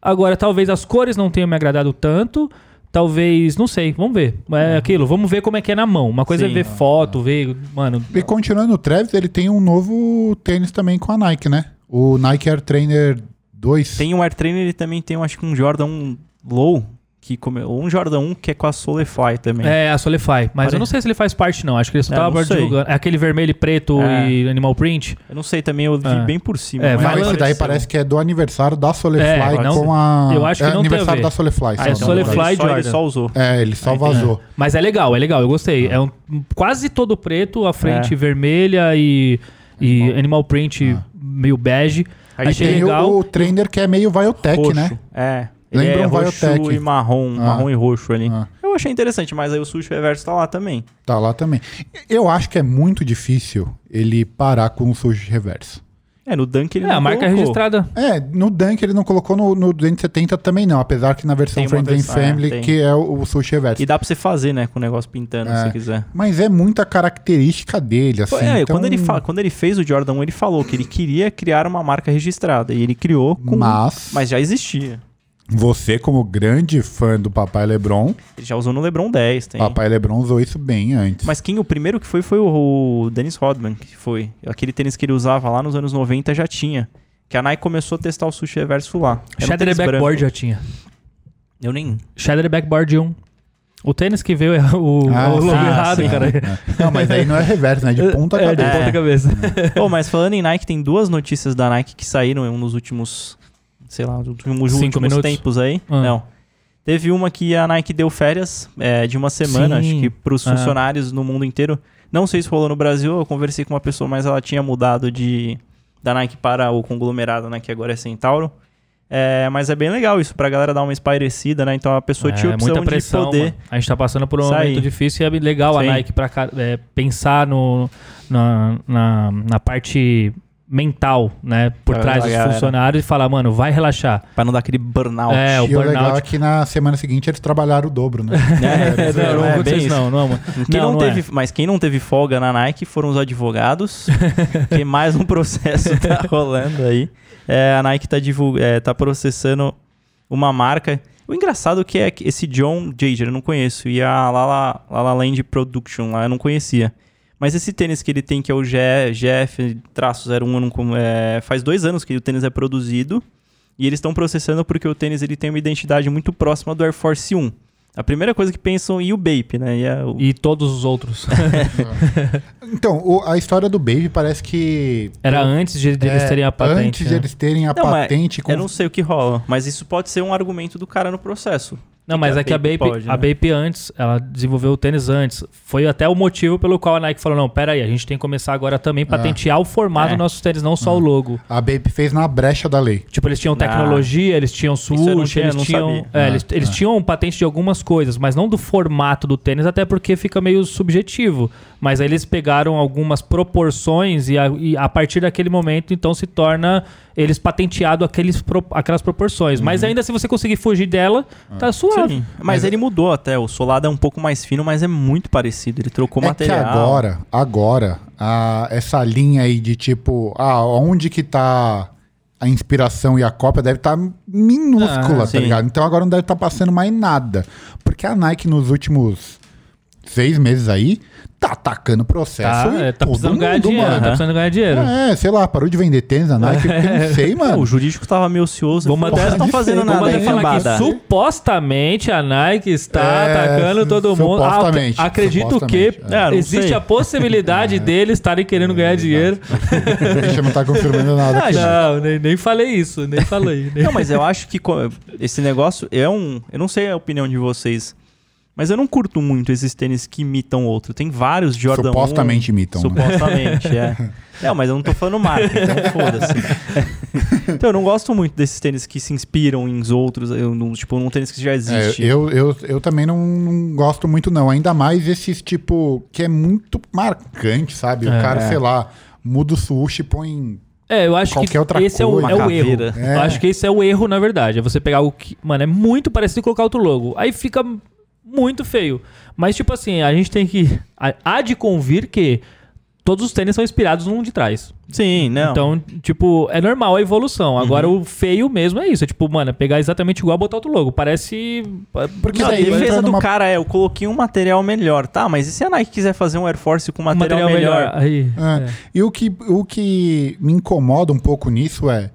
A: Agora, talvez as cores não tenham me agradado tanto. Talvez, não sei, vamos ver. É aquilo, vamos ver como é que é na mão. Uma coisa
B: Sim.
A: é ver foto, ver. Mano,
C: E continuando o Travis, ele tem um novo tênis também com a Nike, né? O Nike Air Trainer 2.
B: Tem um Air Trainer, ele também tem, acho que um Jordan Low, que come... um Jordan 1 que é com a Soulfly também.
A: É, a Solify. Mas
B: Pare-
A: eu não sei se ele faz parte, não. Acho que ele só
B: É,
A: tava divulgando. É aquele vermelho e preto
B: É.
A: e animal print.
B: Eu não sei também, eu vi
A: É.
B: bem por cima.
A: É,
B: mas
C: Não, esse daí parece que é do aniversário da Soulfly
A: É, não-
C: com a.
A: eu acho que
C: é
A: não tem a
C: aniversário
A: ver.
C: da Soulfly.
B: Ah,
A: é
C: não
A: Soulfly
C: lembro.
B: ele só,
A: Jordan.
B: usou.
C: É, ele só
B: Ah,
C: vazou.
A: Mas é legal, é legal. Eu gostei. É um, quase todo preto, a frente
B: É.
A: vermelha e, e animal print meio bege.
B: Aí
A: Achei
C: Tem
A: legal.
C: o, o trainer que é meio Viotech, né?
B: É. Ele
C: Lembra
B: é
C: um
B: roxo
C: Viotech.
B: e marrom,
C: Ah.
B: marrom e roxo ali.
C: Ah.
B: Eu achei interessante, mas aí o sushi reverso tá lá também.
C: Tá lá também. Eu acho que é muito difícil ele parar com o sushi reverso.
B: É, no Dunk ele
A: É,
B: não
A: a marca
B: colocou.
A: registrada.
C: É, no Dunk ele não colocou, no, no 270 também não, apesar que na versão Friends and
B: versão, é,
C: Family,
B: tem.
C: que é o, o sushi reverso.
B: E dá pra você fazer, né, com o negócio pintando,
C: É.
B: se você quiser.
C: Mas é muita característica dele, assim.
B: é,
C: então-
B: quando, ele fa- quando ele fez o Jordan 1, ele falou que ele queria criar uma marca registrada. E ele criou com...
C: Mas,
B: Mas já existia.
C: Você como grande fã do Papai Lebron,
B: Ele já usou no LeBron 10, tem.
C: Papai Lebron usou isso bem antes.
B: Mas quem o primeiro que foi foi o, o Dennis Rodman, que foi. Aquele tênis que ele usava lá nos anos 90 já tinha. Que a Nike começou a testar o sushi reverso lá. Era um
A: Shader
B: tênis
A: Backboard
B: branco.
A: já tinha.
B: Eu nem.
A: Shader Backboard 1. O tênis que veio é o,
C: Ah,
A: o logo
C: sim,
A: errado,
C: sim.
A: cara.
C: Não, mas aí não é reverso, né? De ponta
A: É, de
C: cabeça.
A: ponta cabeça.
B: Pô, mas falando em Nike, tem duas notícias da Nike que saíram nos últimos, sei lá, nos últimos, tempos aí.
A: Ah.
B: Não. Teve uma que a Nike deu férias é, de uma semana,
A: Sim.
B: acho que pros
A: Ah.
B: funcionários no mundo inteiro. Não sei se rolou no Brasil, eu conversei com uma pessoa, mas ela tinha mudado de da Nike para o conglomerado, né, que agora é Centauro. É, mas é bem legal isso, pra galera dar uma espairecida, né? Então a pessoa tinha a
A: É,
B: opção
A: muita pressão,
B: de poder...
A: mano. A gente tá passando por um
B: sair.
A: momento difícil e é legal a
B: Sim.
A: Nike pra é, pensar no, na, na, na parte mental, né? Por
B: Da
A: trás dos
B: galera.
A: funcionários e falar, mano, vai relaxar.
B: Pra não dar aquele burnout.
A: É, o
C: E o legal
A: burnout.
C: é que na semana seguinte eles trabalharam o dobro, né?
B: É,
A: não, não
B: é,
A: aconteceu
B: bem
A: isso,
B: isso.
A: não, não, mano.
B: Quem não,
A: não é.
B: teve, Mas quem não teve folga na Nike foram os advogados, que mais um processo tá rolando aí. É, a Nike tá, divulg... é, tá processando uma marca. O engraçado que é que esse John Jager, eu não conheço, e a Lala, Lala Land Production lá, eu não conhecia. Mas esse tênis que ele tem, que é o GF-01, eu não com- é, faz dois anos que o tênis é produzido, e eles estão processando porque o tênis ele tem uma identidade muito próxima do Air Force 1. A primeira coisa que pensam, e o Bape, né? E é o-
A: E todos os outros.
C: Então, o- a história do Baby parece que.
A: Era antes de, de eles
C: é,
A: terem a patente.
C: Antes de
A: né?
C: eles terem a
B: Não, mas
C: patente com.
B: Eu não sei o que rola, mas isso pode ser um argumento do cara no processo.
A: Não, mas
B: que
A: é que a Bape,
B: pode,
A: a
B: né?
A: Bape antes, ela desenvolveu o tênis antes. Foi até o motivo pelo qual a Nike falou: não, pera aí, a gente tem que começar agora também patentear o formato
B: É.
A: dos nossos tênis, não só o logo.
C: A Baby fez na brecha da lei.
A: Tipo, eles tinham
B: Ah.
A: tecnologia, eles tinham
B: eu não
A: sushi,
B: tinha-
A: eles tinham. é,
C: Ah,
A: eles eles
C: ah.
A: tinham patente de algumas coisas, mas não do formato do tênis, até porque fica meio subjetivo. Mas aí eles pegaram algumas proporções e a, e a partir daquele momento, então, se torna eles patenteado aqueles, pro- aquelas proporções. Mas ainda se você conseguir fugir dela, tá suave.
B: Sim, mas, ele mudou até. O solado é um pouco mais fino, mas é muito parecido. Ele trocou
C: é
B: material.
C: que agora, agora, a- essa linha aí de tipo, ah, onde que tá a inspiração e a cópia deve estar minúscula,
A: Ah,
C: tá ligado? Então agora não deve estar passando mais nada. Porque a Nike nos últimos seis meses aí tá atacando processo.
A: Tá, é, tá precisando ganhar
C: mundo,
A: dinheiro,
C: mano.
A: tá precisando ganhar dinheiro.
C: É, sei lá, parou de vender tênis na Nike, porque eu não sei,
B: Não,
C: mano.
B: o jurídico tava meio ocioso.
A: Vamos até-
B: não estão fazendo nada aí,
A: falar que supostamente a Nike está
C: É,
A: atacando todo mundo. Ah,
C: supostamente,
A: ac- acredito que
C: supostamente,
B: é. É,
A: existe
B: sei.
A: a possibilidade deles estarem querendo ganhar dinheiro.
C: Deixa não tá confirmando nada aqui.
A: Não, nem, nem falei isso, nem falei. nem-
B: Não, mas eu acho que esse negócio é um. Eu não sei a opinião de vocês. Mas eu não curto muito esses tênis que imitam outro. Tem vários Jordan 1.
C: Supostamente imitam, né?
B: Supostamente, é. Não, mas eu não tô falando marca, então foda-se. então eu não gosto muito desses tênis que se inspiram em outros. Eu não, tipo, num tênis que já
C: É,
B: existe.
C: eu, eu, eu também não, não gosto muito, não. Ainda mais esses, tipo, que é muito marcante, sabe? O
A: É.
C: cara, sei lá, muda o sushi e põe.
A: É, eu acho
C: Qualquer
A: que
C: outra
A: esse é o,
C: coisa.
A: é o erro.
C: É.
A: Eu acho que esse é o erro, na verdade. É você pegar o que. Mano, é muito parecido e colocar outro logo. Aí fica muito feio. Mas, tipo assim, a gente tem que. há- de convir que todos os tênis são inspirados num de trás.
B: Sim, não.
A: Então, tipo, é normal a evolução. Agora, o feio mesmo é isso. É tipo, mano, é pegar exatamente igual e botar outro logo. Parece.
C: Porque
B: Não, a defesa do
C: numa-
B: cara é, eu coloquei um material melhor, tá? Mas e se a Nike quiser fazer um Air Force com
A: um
B: material, melhor?
A: Aí,
C: É.
A: é.
C: E o que, o que me incomoda um pouco nisso é.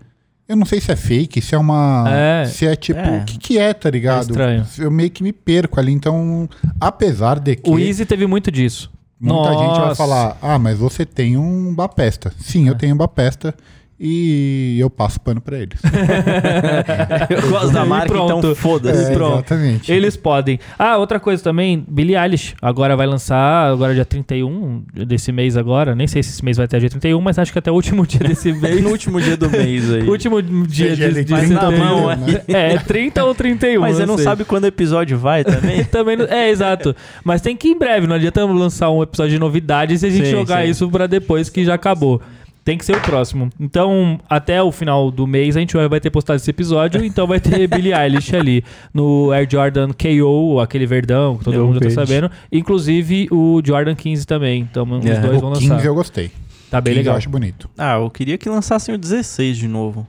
C: Eu não sei se é fake, se é uma.
A: É.
C: Se é tipo.
B: É.
C: O que, que é, tá ligado?
A: É estranho.
C: Eu meio que me perco ali. Então, apesar de que.
A: O Easy teve muito disso.
C: Muita gente vai
A: Nossa.
C: falar, ah, mas você tem um Bapesta. Sim, eu tenho um Bapesta e eu passo pano pra eles.
B: Eu gosto da marca,
A: pronto.
B: então foda-se.
C: É,
A: pronto.
C: exatamente.
A: Eles podem. Ah, outra coisa também, Billie Eilish agora vai lançar, agora dia 31 desse mês agora, nem sei se esse mês vai até dia 31, mas acho que até o último dia desse mês.
B: no último dia do mês aí.
A: último dia de, de 31,
B: mão,
C: né?
A: É, é 30 ou 31.
B: Mas você não
A: sei.
B: sabe quando o episódio vai também?
A: Também não- é, exato. Mas tem que ir em breve, não adianta lançar um episódio de novidades e a gente
B: Sim,
A: jogar
B: sim.
A: isso pra depois que já acabou. Tem que ser o próximo. Então, até o final do mês a gente vai ter postado esse episódio, então vai ter Billie Eilish ali no Air Jordan KO, aquele verdão que todo
B: Eu
A: mundo já tá
B: vejo.
A: sabendo. Inclusive o Jordan 15 também. Então, os
B: É.
A: dois vão
C: o
A: lançar.
C: 15 eu gostei.
A: Tá bem
C: 15
A: legal.
C: eu acho bonito.
B: Ah, eu queria que lançassem o 16 de novo.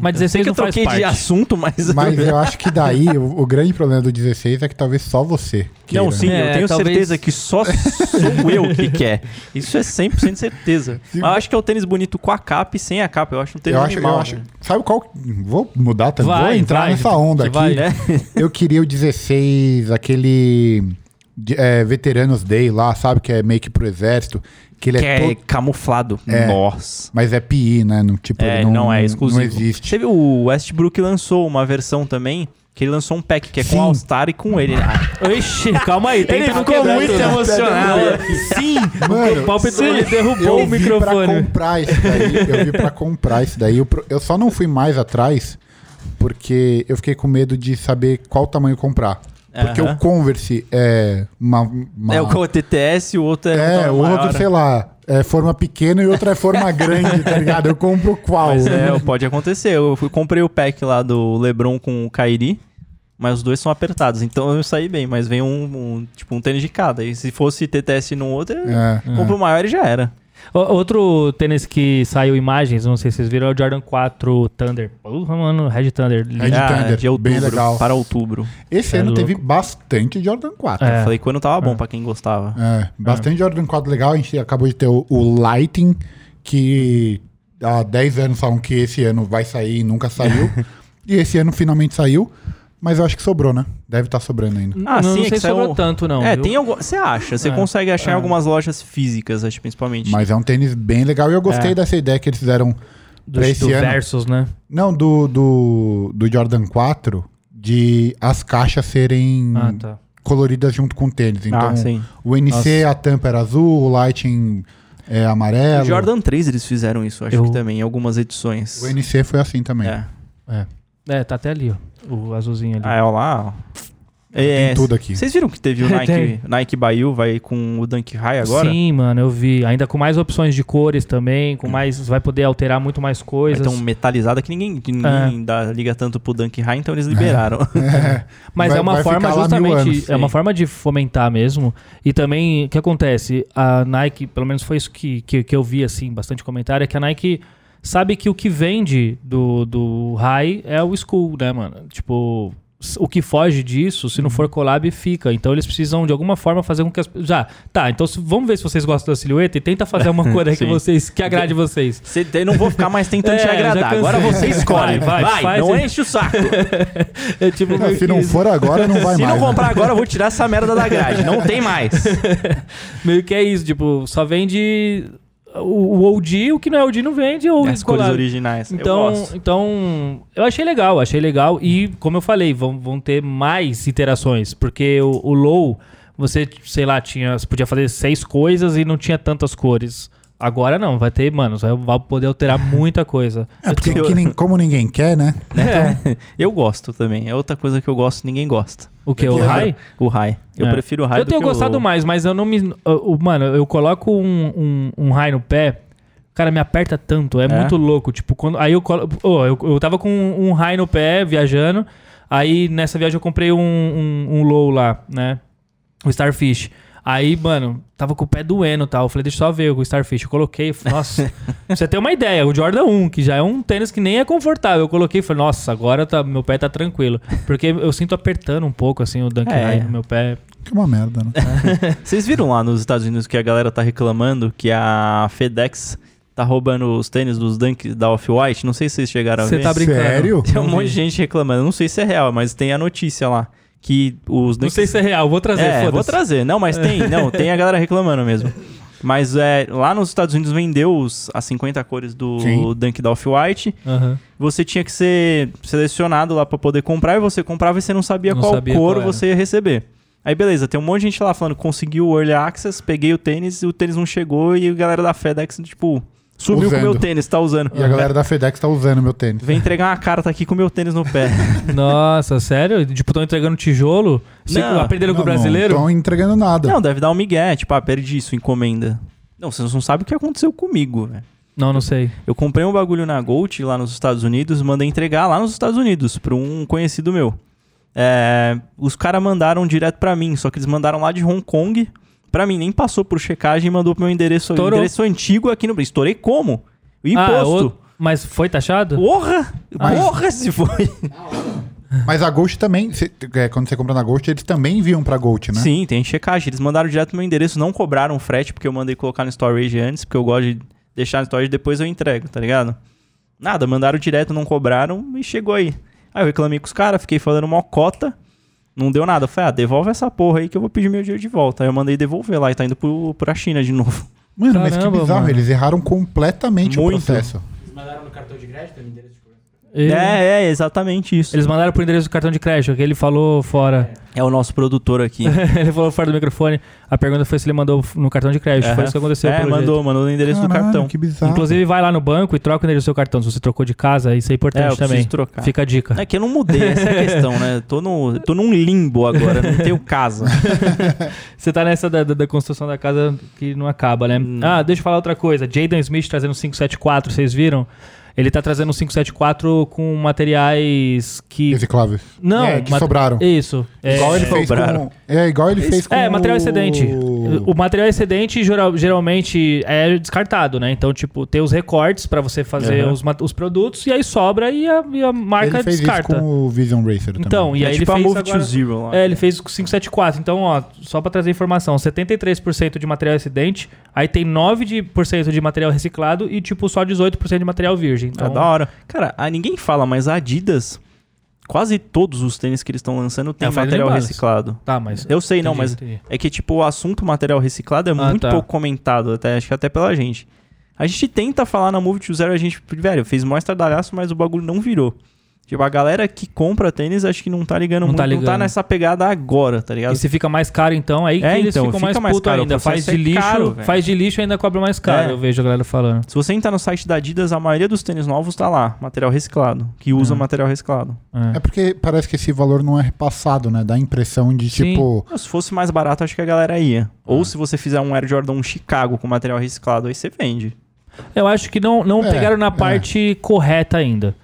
A: Mas
B: Eu sei
A: 16
B: que eu troquei de
A: parte.
B: assunto, mas...
C: Mas eu acho que daí o, o grande problema do 16 é que talvez só você. queira.
B: Não, sim,
A: É,
B: eu tenho
A: talvez-
B: certeza que só sou eu que quer. Isso é 100% certeza. Mas eu acho que é o tênis bonito com a capa e sem a capa. Eu acho um tênis
C: Eu acho,
B: animal.
C: eu acho.
B: né?
C: Sabe qual? Vou mudar também.
A: Vai,
C: vou entrar
A: vai,
C: nessa onda aqui.
A: vai,
B: né?
C: Eu queria o 16, aquele de- é, Veteranos Day lá, sabe? Que é meio que pro exército. Que ele
B: Que
C: é,
B: é
C: todo.
B: camuflado.
C: É.
B: Nossa.
C: Mas é PI, né? Não, tipo,
B: É,
C: ele
B: não,
C: não,
B: é exclusivo.
C: Não existe.
B: Teve o Westbrook lançou uma versão também, que ele lançou um pack que é
C: Sim.
B: com All-Star e com ele. Ah,
A: Ixi, calma aí.
B: Ele
A: não
B: ficou muito
A: tudo.
B: emocionado.
A: Sim,
C: Mano,
A: o palpite
C: sim.
A: ele derrubou
C: eu
A: o
C: vi pra
A: microfone.
C: comprar isso daí. Eu vi pra comprar isso daí. Eu, eu só não fui mais atrás porque eu fiquei com medo de saber qual tamanho comprar. Porque
B: Aham.
C: o Converse é uma. uma-
B: É o TTS, o outro é,
C: É, o
B: maior.
C: outro, sei lá, é forma pequena e o outro é forma grande, tá ligado? Eu compro qual?
B: Mas é, pode acontecer. Eu fui, comprei o pack lá do LeBron com o Kairi, mas os dois são apertados. Então eu saí bem, mas vem um, um- tipo um tênis de cada. E se fosse TTS no outro, eu
C: É.
B: compro o maior e já era.
A: O- Outro tênis que saiu imagens, não sei se vocês viram, é o Jordan 4 Thunder. Porra, mano, Red Thunder.
C: Red
B: Ah,
C: Thunder,
B: de outubro
C: bem legal.
B: para outubro.
C: Esse
A: É
C: ano
A: louco.
C: teve bastante Jordan 4.
A: É.
B: Eu falei que quando tava bom pra quem gostava.
C: É, bastante Jordan 4 legal. A gente acabou de ter o, o Lighting, que há 10 anos falam que esse ano vai sair e nunca saiu. e esse ano finalmente saiu. Mas eu acho que sobrou, né? Deve estar sobrando ainda.
B: Ah,
A: não,
B: sim,
A: não
B: é
A: sei
B: que
A: se
B: saiu-
A: sobrou tanto, não.
B: é,
A: viu?
B: tem algum. Você acha? Você
A: É,
B: consegue achar
A: é.
B: em algumas lojas físicas, acho, principalmente.
C: Mas é um tênis bem legal e eu gostei
B: É.
C: dessa ideia que eles fizeram
A: do,
C: pra esse
A: do
C: ano.
A: Versus, né?
C: Não, do, do, do Jordan 4, de as caixas serem
A: Ah, tá.
C: coloridas junto com o tênis. Então,
B: ah, sim.
C: o NC, a tampa era azul, o Lighting é amarelo.
B: O Jordan 3 eles fizeram isso, acho
A: Eu-
B: que também, em algumas edições.
C: O NC foi assim também.
B: É.
A: É. É, tá até ali, ó. O azulzinho ali.
B: Ah, é, ó lá, ó. É,
C: Tem tudo aqui.
B: Vocês viram que teve o. Nike, Nike Bayou, vai com o Dunk High agora?
A: Sim, mano, eu vi. Ainda com mais opções de cores também, com mais. Vai poder alterar muito mais coisas.
B: um metalizada que ninguém, que
A: É.
B: ninguém dá, liga tanto pro Dunk High, então eles liberaram.
C: É.
A: Mas
C: Vai-
A: é uma forma justamente,
C: anos,
A: é uma forma de fomentar mesmo. E também, o que acontece? A Nike, pelo menos foi isso que, que, que eu vi, assim, bastante comentário, é que a Nike sabe que o que vende do, do high é o school, né, mano? Tipo, o que foge disso, se não for collab, fica. Então eles precisam, de alguma forma, fazer com que as... Já, tá, então se- vamos ver se vocês gostam da silhueta e tenta fazer uma cor aí que vocês, que agrade vocês.
B: Cê- eu não vou ficar mais tentando te
A: É, já
B: agradar. Agora você escolhe.
A: Vai,
B: Vai,
A: vai,
B: não enche o saco.
A: É tipo meio
C: Se não
A: isso.
C: for agora, não vai
B: Se
C: mais.
B: não
C: né?
B: comprar agora, eu vou tirar essa merda da grade. Não tem mais.
A: Meio que é isso, tipo, só vende o, o OG, o que não é OG não vende, ou
B: As cores originais. eu
A: Então,
B: gosto.
A: então, eu achei legal, achei legal. E, como eu falei, vão, vão ter mais interações. Porque o, o Low, você, sei lá, tinha, você podia fazer seis coisas e não tinha tantas cores. Agora não, vai ter, mano, vai, vai poder alterar muita coisa.
C: É porque
B: Eu-
C: que nem- como ninguém quer, né?
A: É,
B: Eu gosto também. É outra coisa que eu gosto, ninguém gosta.
A: o que? O high?
B: O high. Eu
A: É.
B: prefiro o high
A: Eu
B: do
A: tenho
B: que o
A: gostado
B: low.
A: mais, mas eu não me. o- o- mano, eu coloco um, um, um high no pé. Cara, me aperta tanto, é,
B: É?
A: muito louco. Tipo, quando. Aí eu, colo, oh, eu eu tava com um high no pé viajando. Aí nessa viagem eu comprei um, um, um low lá, né? O Starfish. Aí, mano, tava com o pé doendo e tal. Eu falei, deixa eu só ver o Starfish. Eu coloquei, nossa, você ter uma ideia, o Jordan 1, que já é um tênis que nem é confortável. Eu coloquei e falei, nossa, agora tá, meu pé tá tranquilo. Porque eu sinto apertando um pouco, assim, o Dunk
B: É.
A: High no meu pé.
C: Que é uma merda, né?
B: Vocês viram lá nos Estados Unidos que a galera tá reclamando que a FedEx tá roubando os tênis dos Dunk da Off-White. Não sei se vocês chegaram a
A: Você
B: ver.
A: tá brincando.
C: Sério?
B: Tem um monte de gente reclamando. Não sei se é real, mas tem a notícia lá. Que os
A: Não sei se é real, vou trazer,
B: É, vou trazer. Não, mas tem. Não, tem a galera reclamando mesmo. Mas é, lá nos Estados Unidos vendeu os, as 50 cores do
C: Sim.
B: Dunk da Off-White.
A: Aham.
B: Você tinha que ser selecionado lá pra poder comprar. E você comprava e você não sabia
A: Não
B: qual
A: sabia
B: cor
A: qual
B: você ia receber. Aí beleza, tem um monte de gente lá falando conseguiu o Early Access, peguei o tênis e o tênis não chegou e a galera da FedEx, tipo, sumiu com o meu
C: Usando.
B: tênis, tá usando.
C: E a galera da FedEx tá usando meu tênis.
B: Vem entregar uma carta aqui com o meu tênis no pé.
A: Nossa, sério? Tipo, estão entregando tijolo? Você
B: Não.
A: aprenderam com o
C: Não,
A: brasileiro?
C: Não estão entregando nada.
B: não, deve dar um migué, tipo, ah, perdi isso, encomenda. Não, vocês não sabem o que aconteceu comigo, velho.
A: Não, não sei.
B: Eu comprei um bagulho na Gold lá nos Estados Unidos, mandei entregar lá nos Estados Unidos pra um conhecido meu. É, os caras mandaram direto pra mim, só que eles mandaram lá de Hong Kong pra mim, nem passou por checagem e mandou pro meu endereço,
A: Estourou.
B: endereço antigo aqui no Brasil. Estourei como? O
A: Ah,
B: imposto.
A: o- Mas foi taxado?
B: Porra!
C: Mas-
B: Porra, se foi.
C: Mas a Ghost também, cê- é, quando você compra na Ghost, eles também enviam pra Ghost, né?
B: Sim, tem checagem. Eles mandaram direto pro meu endereço, não cobraram frete, porque eu mandei colocar no storage antes, porque eu gosto de deixar no storage depois eu entrego, tá ligado? Nada, mandaram direto, não cobraram e chegou aí. Aí eu reclamei com os caras, fiquei falando mó cota, não deu nada. Eu Falei, ah, devolve essa porra aí que eu vou pedir meu dinheiro de volta. Aí eu mandei devolver lá e tá indo pro, pra China de novo.
C: Mano, mas que
A: Caramba,
C: bizarro,
A: mano.
C: eles erraram completamente
B: Muito.
C: o processo.
D: Vocês mandaram no cartão de crédito, endereço
B: É, é, exatamente isso.
A: Eles mandaram pro endereço do cartão de crédito, que ele falou fora.
B: É o nosso produtor aqui.
A: ele falou fora do microfone. A pergunta foi se ele mandou no cartão de crédito. Foi
B: Aham.
A: isso que aconteceu.
B: É,
A: pelo
B: mandou,
A: jeito.
B: mandou no endereço do
C: Caralho,
B: cartão.
C: que bizarro.
A: Inclusive, vai lá no banco e troca o endereço do seu cartão. Se você trocou de casa, isso é
B: É,
A: importante
B: eu preciso
A: também.
B: trocar.
A: Fica a dica.
B: É que eu não mudei, essa é a questão, né? Tô, no, tô num limbo agora, não tenho casa.
A: Você tá nessa da, da- da construção da casa que não acaba, né?
B: Hum.
A: Ah, deixa eu falar outra coisa. Jaden Smith trazendo 574, vocês viram? Ele tá trazendo um 574 com materiais que.
C: Recicláveis.
A: Não,
C: É, que
A: mat-
C: sobraram.
A: Isso. É,
C: Igual ele fez
B: sobraram.
C: com... É, igual ele fez com
A: É, material excedente.
C: o-
A: O material excedente geral- geralmente é descartado, né? Então, tipo, tem os recortes pra você fazer
B: Aham.
A: os, os produtos e aí sobra e a, e a marca
C: Ele fez
A: descarta.
C: isso com o Vision Racer também.
A: Então, e
B: é
A: aí
B: tipo
A: ele
B: a
A: fez
B: Move
A: agora...
B: to Zero lá.
A: É, ele fez com 574. Então, ó, só pra trazer informação, 73% de material excedente, aí tem 9% de, material reciclado e, tipo, só 18% de material virgem.
B: Tá
A: Então,
B: da hora. Cara, a, ninguém fala, mas a Adidas, quase todos os tênis que eles estão lançando tem
A: É,
B: material reciclado.
A: Tá, mas...
B: Eu sei, não,
A: Entendi,
B: mas
A: entendi.
B: é que, tipo, o assunto material reciclado é
A: Ah,
B: muito
A: tá.
B: pouco comentado, até, acho que até pela gente. A gente tenta falar na Move to Zero, a gente, velho, fez mó estardalhaço, mas o bagulho não virou. Tipo, a galera que compra tênis acho que não tá ligando
A: Não
B: muito,
A: tá
B: não tá
A: ligando.
B: nessa pegada agora, tá ligado?
A: E se fica mais caro, então, aí
B: É,
A: que eles
B: então,
A: ficam mais
B: fica mais
A: putos
B: caro,
A: ainda. Faz
B: processo
A: de
B: é
A: lixo,
B: caro,
A: faz de lixo e ainda cobra mais caro,
B: É.
A: eu vejo a galera falando.
B: Se você entrar no site da Adidas, a maioria dos tênis novos tá lá, material reciclado, que usa
A: Uhum.
B: material reciclado.
A: É.
C: É porque parece que esse valor não é repassado, né? Dá a impressão de,
A: Sim.
C: tipo...
B: Se fosse mais barato, acho que a galera ia. Ou se você fizer um Air Jordan 1 Chicago com material reciclado, aí você vende.
A: Eu acho que não, não
C: É,
A: pegaram na
C: é.
A: parte correta ainda.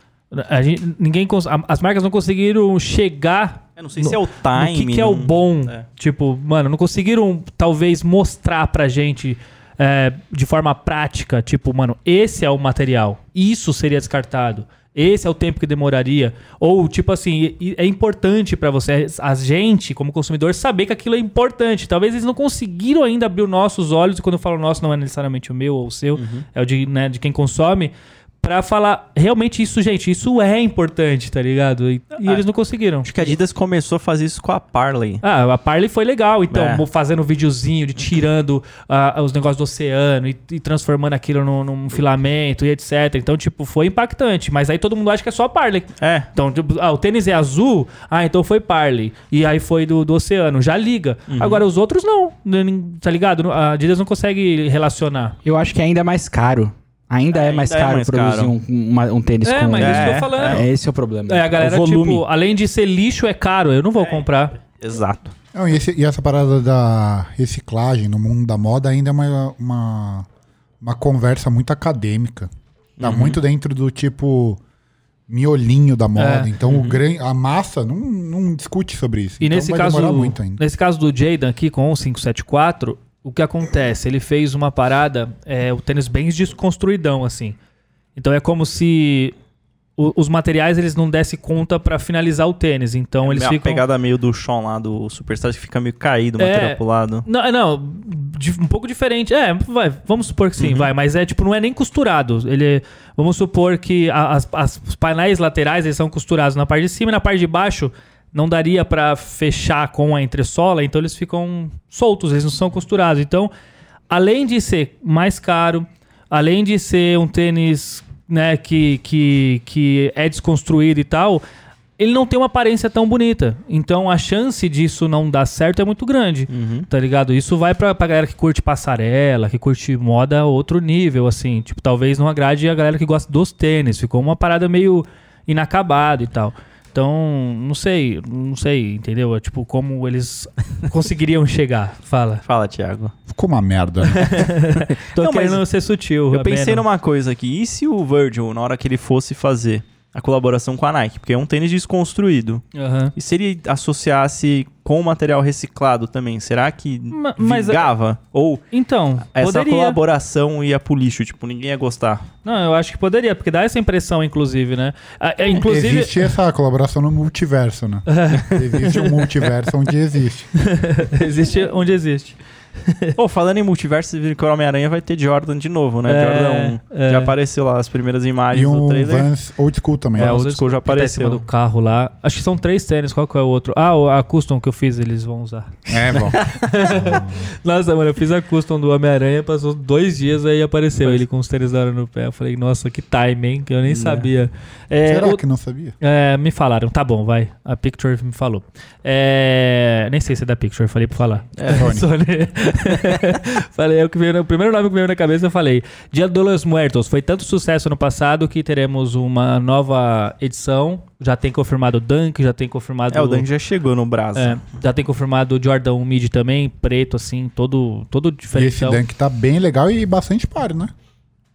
A: A gente, ninguém, cons- as marcas não conseguiram chegar
B: Eu não sei
A: No-
B: se é o time.
A: que, que é o bom.
B: É.
A: Tipo, mano, não conseguiram talvez mostrar pra gente é, de forma prática, tipo, mano, esse é o material, isso seria descartado. Esse é o tempo que demoraria. Ou, tipo assim, é importante pra você, a gente, como consumidor, saber que aquilo é importante. Talvez eles não conseguiram ainda abrir os nossos olhos, e quando eu falo nosso, não é necessariamente o meu ou o seu,
B: Uhum.
A: é o de, né, de quem consome, pra falar, realmente isso, gente, isso é importante, tá ligado? E, e
B: Ah,
A: eles não conseguiram.
B: Acho que a Adidas começou a fazer isso com a Parley.
A: Ah, a Parley foi legal, então,
B: É.
A: fazendo um videozinho de tirando ah, os negócios do oceano e, e transformando aquilo num, num filamento e etc. Então, tipo, foi impactante, mas aí todo mundo acha que é só a Parley.
B: É.
A: Então, tipo, ah, o tênis é azul, ah, então foi Parley. E aí foi do, do oceano, já liga.
B: Uhum.
A: Agora os outros não, tá ligado? A Adidas não consegue relacionar.
D: Eu acho que ainda é mais caro. Ainda é,
B: Ainda
D: mais
B: é
D: caro
B: mais
D: produzir
B: caro.
D: Um, uma- um tênis
A: É,
D: com...
A: mas
B: É,
A: isso que eu
B: é,
A: tô falando.
D: É, esse é o problema.
A: É, a galera,
B: O volume.
A: tipo, além de ser lixo, é caro, eu não vou comprar.
B: Exato.
C: Não, e, esse- e essa parada da reciclagem no mundo da moda ainda é uma, uma, uma conversa muito acadêmica. Tá
B: Uhum.
C: muito dentro do tipo miolinho da moda.
A: É.
C: Então o gran... a massa não, não discute sobre isso.
A: E
C: então
A: nesse
C: vai
A: caso,
C: ainda.
A: nesse caso do Jaden aqui com o 574, o que acontece? Ele fez uma parada, é, o tênis bem desconstruidão, assim. Então é como se o- os materiais eles não dessem conta pra finalizar o tênis. Então eles
B: a
A: ficam.
B: pegada meio do Sean lá, do Superstar, que fica meio caído, o
A: É.
B: material pro lado.
A: Não, é, não, um pouco diferente. É, vai, vamos supor que sim, vai, mas é tipo, não é nem costurado. Ele, vamos supor que as, as- os painéis laterais eles são costurados na parte de cima e na parte de baixo não daria pra fechar com a entressola, então eles ficam soltos, eles não são costurados. Então, além de ser mais caro, além de ser um tênis né, que, que, que é desconstruído e tal, ele não tem uma aparência tão bonita. Então a chance disso não dar certo é muito grande. Tá ligado? Isso vai pra, pra galera que curte passarela, que curte moda outro nível, assim. Tipo, talvez não agrade a galera que gosta dos tênis. Ficou uma parada meio inacabada e tal. Então, não sei, não sei, entendeu? É, Tipo, como eles conseguiriam chegar. Fala.
B: Fala, Thiago.
C: Ficou uma merda.
A: Tô
B: Não, mas
A: querendo ser sutil.
B: Eu pensei numa coisa aqui. E se o Virgil, na hora que ele fosse fazer a colaboração com a Nike? Porque é um tênis desconstruído.
A: Aham.
B: E se ele associasse com o material reciclado também, será que
A: Ma- mas-
B: vingava? Ou
A: Então,
B: essa
A: poderia.
B: colaboração ia pro lixo? Tipo, ninguém ia gostar.
A: Não, eu acho que poderia, porque dá essa impressão, inclusive, né? É, inclusive,
C: Existe essa colaboração no multiverso, né? existe um multiverso onde existe.
A: existe onde existe.
B: Pô, falando em multiverso, você viu que o Homem-Aranha vai ter Jordan de novo, né?
A: É,
B: Jordan 1.
A: é.
B: Já apareceu lá as primeiras imagens
C: E
B: do
C: um
B: trailer.
C: Vans old school também.
B: É, o old school já
A: tá
B: apareceu.
A: cima do carro lá. Acho que são três tênis, qual que é o outro? Ah, a custom que eu fiz, eles vão usar.
C: É, bom.
A: Nossa, mano, eu fiz a custom do Homem-Aranha, passou dois dias aí apareceu ele com os tênis da hora no pé. Eu falei, nossa, que time, hein? Que eu nem sabia. É,
C: Será
A: o-
C: que não sabia?
A: É, me falaram, tá bom, vai. A Picture me falou. É, nem sei se é da Picture, falei pra falar.
B: É,
C: Sony.
A: falei, eu que veio, no- o primeiro nome que veio na cabeça eu falei. Dia de los Muertos. Foi tanto sucesso no passado que teremos uma nova edição. Já tem confirmado o Dunk, já tem confirmado.
B: É, o Dunk já chegou no braço.
A: É, já tem confirmado o Jordan 1 Mid também, preto, assim, todo, todo
C: E esse
A: diferencial.
C: Dunk tá bem legal e bastante par, né?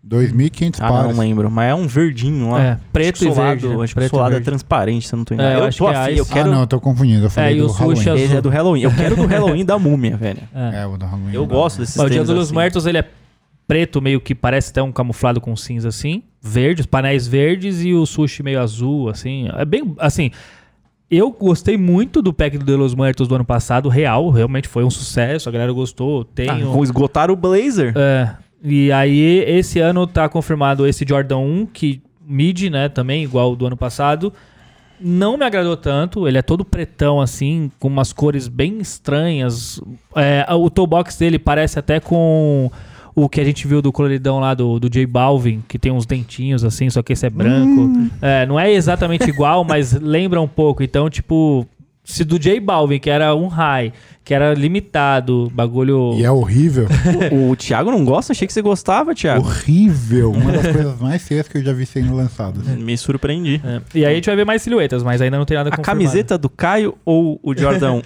C: 2.500
B: Ah,
C: pares.
B: não lembro. Mas é um verdinho lá.
A: É, preto
B: que
A: e verde, né?
B: Acho que
A: Preto
B: o
A: e
B: solado é
A: verde.
B: transparente, se eu não tô
A: É,
B: enganado.
A: eu
B: eu
A: acho
B: tô
A: que é
B: afim, eu quero...
C: Ah, não, eu tô confundindo. Eu falei
A: É,
C: do
A: o sushi
C: Halloween.
A: azul.
B: Esse é do Halloween. Eu quero do Halloween da múmia, velho.
A: É.
C: É, o do Halloween.
B: Eu
C: não.
B: gosto desses
A: o Dia dos
B: assim.
A: Muertos, ele é preto, meio que parece até um camuflado com cinza assim, verde, os painéis verdes e o sushi meio azul, assim. É bem, assim, eu gostei muito do pack do De Los Muertos do ano passado, real, realmente foi um sucesso, a galera gostou, tem
B: Ah,
A: um-
B: vão esgotar o Blazer.
A: É, e aí esse ano tá confirmado esse Jordan 1, que mid, né, também, igual o do ano passado. Não me agradou tanto, ele é todo pretão assim, com umas cores bem estranhas. É, o toe box dele parece até com o que a gente viu do coloridão lá do, do J Balvin, que tem uns dentinhos assim, só que esse é branco. É, não é exatamente igual, mas lembra um pouco. Então, tipo, se do J Balvin, que era um high, que era limitado, bagulho.
C: E é horrível.
B: O, o Thiago não gosta? Achei que você gostava, Thiago.
C: horrível. Uma das coisas mais feias que eu já vi sendo lançadas.
B: Me surpreendi.
A: É. E aí a gente vai ver mais silhuetas, mas ainda não tem nada
B: A
A: confirmado.
B: camiseta do Caio ou o Jordan 1?